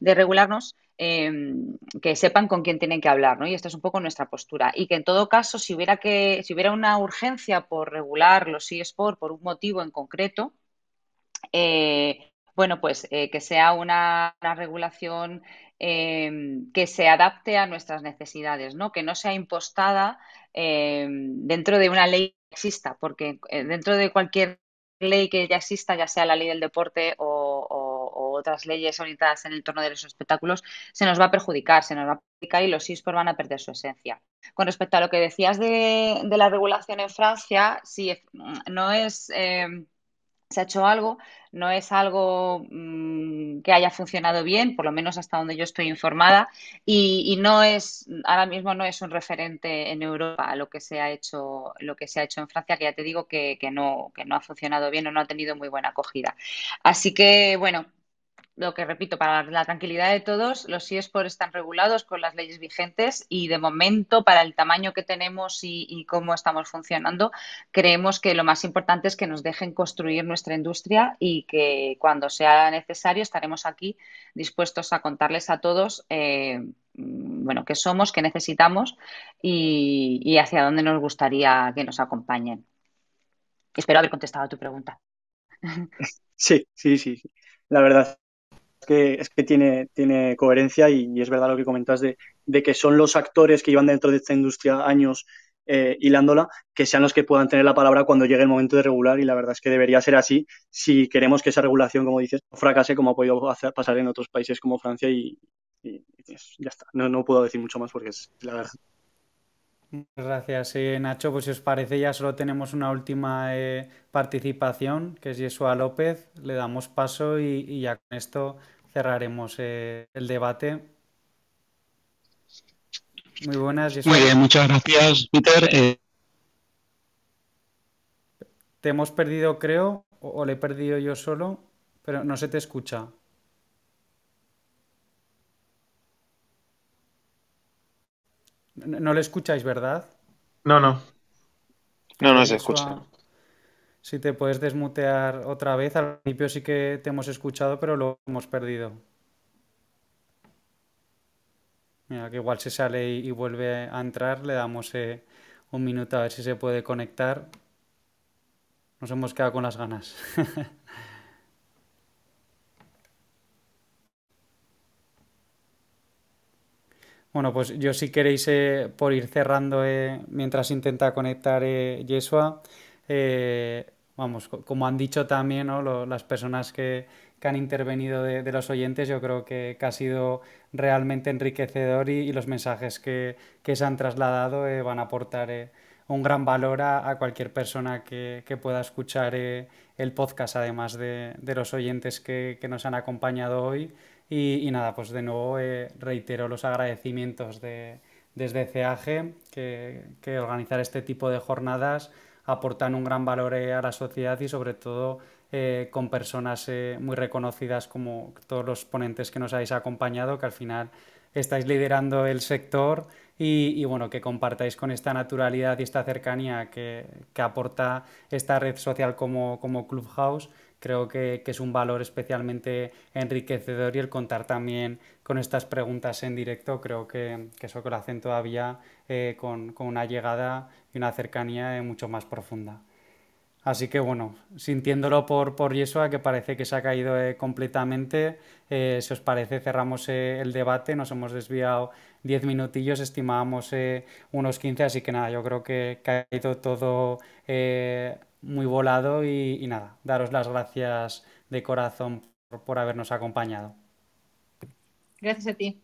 regularnos, em, que sepan con quién tienen que hablar, ¿no? Y esta es un poco nuestra postura. Y que en todo caso, si hubiera que, si hubiera una urgencia por regular los eSports por un motivo en concreto, eh, bueno, pues eh, que sea una, regulación em, que se adapte a nuestras necesidades, ¿no? Que no sea impostada em, dentro de una ley que exista, porque eh, dentro de cualquier ley que ya exista, ya sea la ley del deporte o, otras leyes orientadas en el entorno de los espectáculos, se nos va a perjudicar, se nos va a perjudicar y los eSports van a perder su esencia. Con respecto a lo que decías de, la regulación en Francia, sí, no es se ha hecho algo, no es algo mm, que haya funcionado bien, por lo menos hasta donde yo estoy informada, y, no es, ahora mismo no es un referente en Europa lo que se ha hecho, lo que se ha hecho en Francia, que ya te digo que, que no, que no ha funcionado bien o no ha tenido muy buena acogida. Así que, bueno, lo que repito, para la tranquilidad de todos, los eSports están regulados con las leyes vigentes y de momento, para el tamaño que tenemos y, cómo estamos funcionando, creemos que lo más importante es que nos dejen construir nuestra industria y que cuando sea necesario estaremos aquí dispuestos a contarles a todos eh, bueno, qué somos, qué necesitamos y, y hacia dónde nos gustaría que nos acompañen. Espero haber contestado a tu pregunta. Sí, sí, sí. La verdad que, es que tiene, tiene coherencia y, es verdad lo que comentas de, que son los actores que llevan dentro de esta industria años eh, hilándola, que sean los que puedan tener la palabra cuando llegue el momento de regular y la verdad es que debería ser así si queremos que esa regulación, como dices, fracase como ha podido pasar en otros países como Francia y, ya está. No, no puedo decir mucho más porque es la verdad. Gracias, Nacho. Pues si os parece, ya solo tenemos una última eh, participación, que es Yeshua López. Le damos paso y, ya con esto cerraremos eh, el debate. Muy buenas. Muy bien, muchas gracias, Peter. Eh, te hemos perdido, creo, o, le he perdido yo solo, pero no se te escucha. No, le escucháis, ¿verdad? No, no. No, no se escucha. Si te puedes desmutear otra vez, al principio sí que te hemos escuchado, pero lo hemos perdido. Mira, que igual se sale y, vuelve a entrar, le damos eh, un minuto a ver si se puede conectar. Nos hemos quedado con las ganas. Bueno, pues yo si queréis, eh, por ir cerrando eh, mientras intenta conectar eh, vamos, como han dicho también las personas que, han intervenido de, los oyentes, yo creo que, ha sido realmente enriquecedor y, los mensajes que, se han trasladado van a aportar un gran valor a, cualquier persona que, pueda escuchar el podcast, además de, los oyentes que nos han acompañado hoy. Y, nada, pues de nuevo eh, reitero los agradecimientos de, desde CAG, que, que, organizar este tipo de jornadas aportan un gran valor eh, a la sociedad y sobre todo eh, con personas muy reconocidas como todos los ponentes que nos habéis acompañado, que al final estáis liderando el sector y, bueno, que compartáis con esta naturalidad y esta cercanía que, que aporta esta red social como, como Clubhouse creo que, es un valor especialmente enriquecedor y el contar también con estas preguntas en directo, creo que, eso que lo hacen todavía eh, con, una llegada y una cercanía eh, mucho más profunda. Así que bueno, sintiéndolo por, por Yeshua, que parece que se ha caído eh, completamente, si os parece cerramos el debate, nos hemos desviado 10 minutillos, estimábamos unos 15, así que nada, yo creo que, que ha ido todo muy volado y, nada, daros las gracias de corazón por, habernos acompañado. Gracias a ti.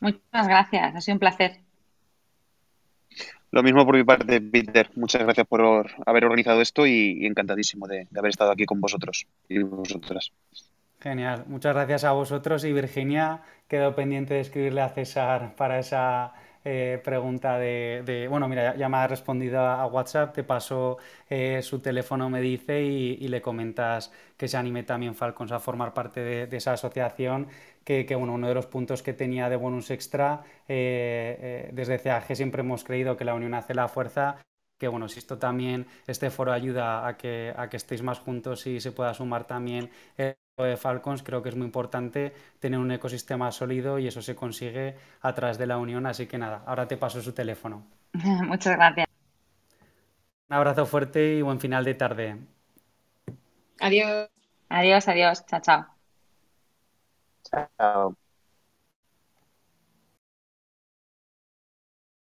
Muchas gracias, ha sido un placer. Lo mismo por mi parte, Peter. Muchas gracias por haber organizado esto y, encantadísimo de, de, haber estado aquí con vosotros y vosotras. Genial. Muchas gracias a vosotros y Virginia. Quedo pendiente de escribirle a César para esa eh, pregunta de, bueno, mira, ya, me ha respondido a, WhatsApp, te paso eh, su teléfono, me dice, y, le comentas que se anime también Falcons a formar parte de, esa asociación, que, bueno, uno de los puntos que tenía de bonus extra, eh, desde CAG siempre hemos creído que la unión hace la fuerza que bueno, si esto también, este foro ayuda a que, a que estéis más juntos y se pueda sumar también el de Falcons, creo que es muy importante tener un ecosistema sólido y eso se consigue a través de la unión, así que nada, ahora te paso su teléfono. Muchas gracias. Un abrazo fuerte y buen final de tarde. Adiós. Adiós, adiós. Chao, chao. Chao.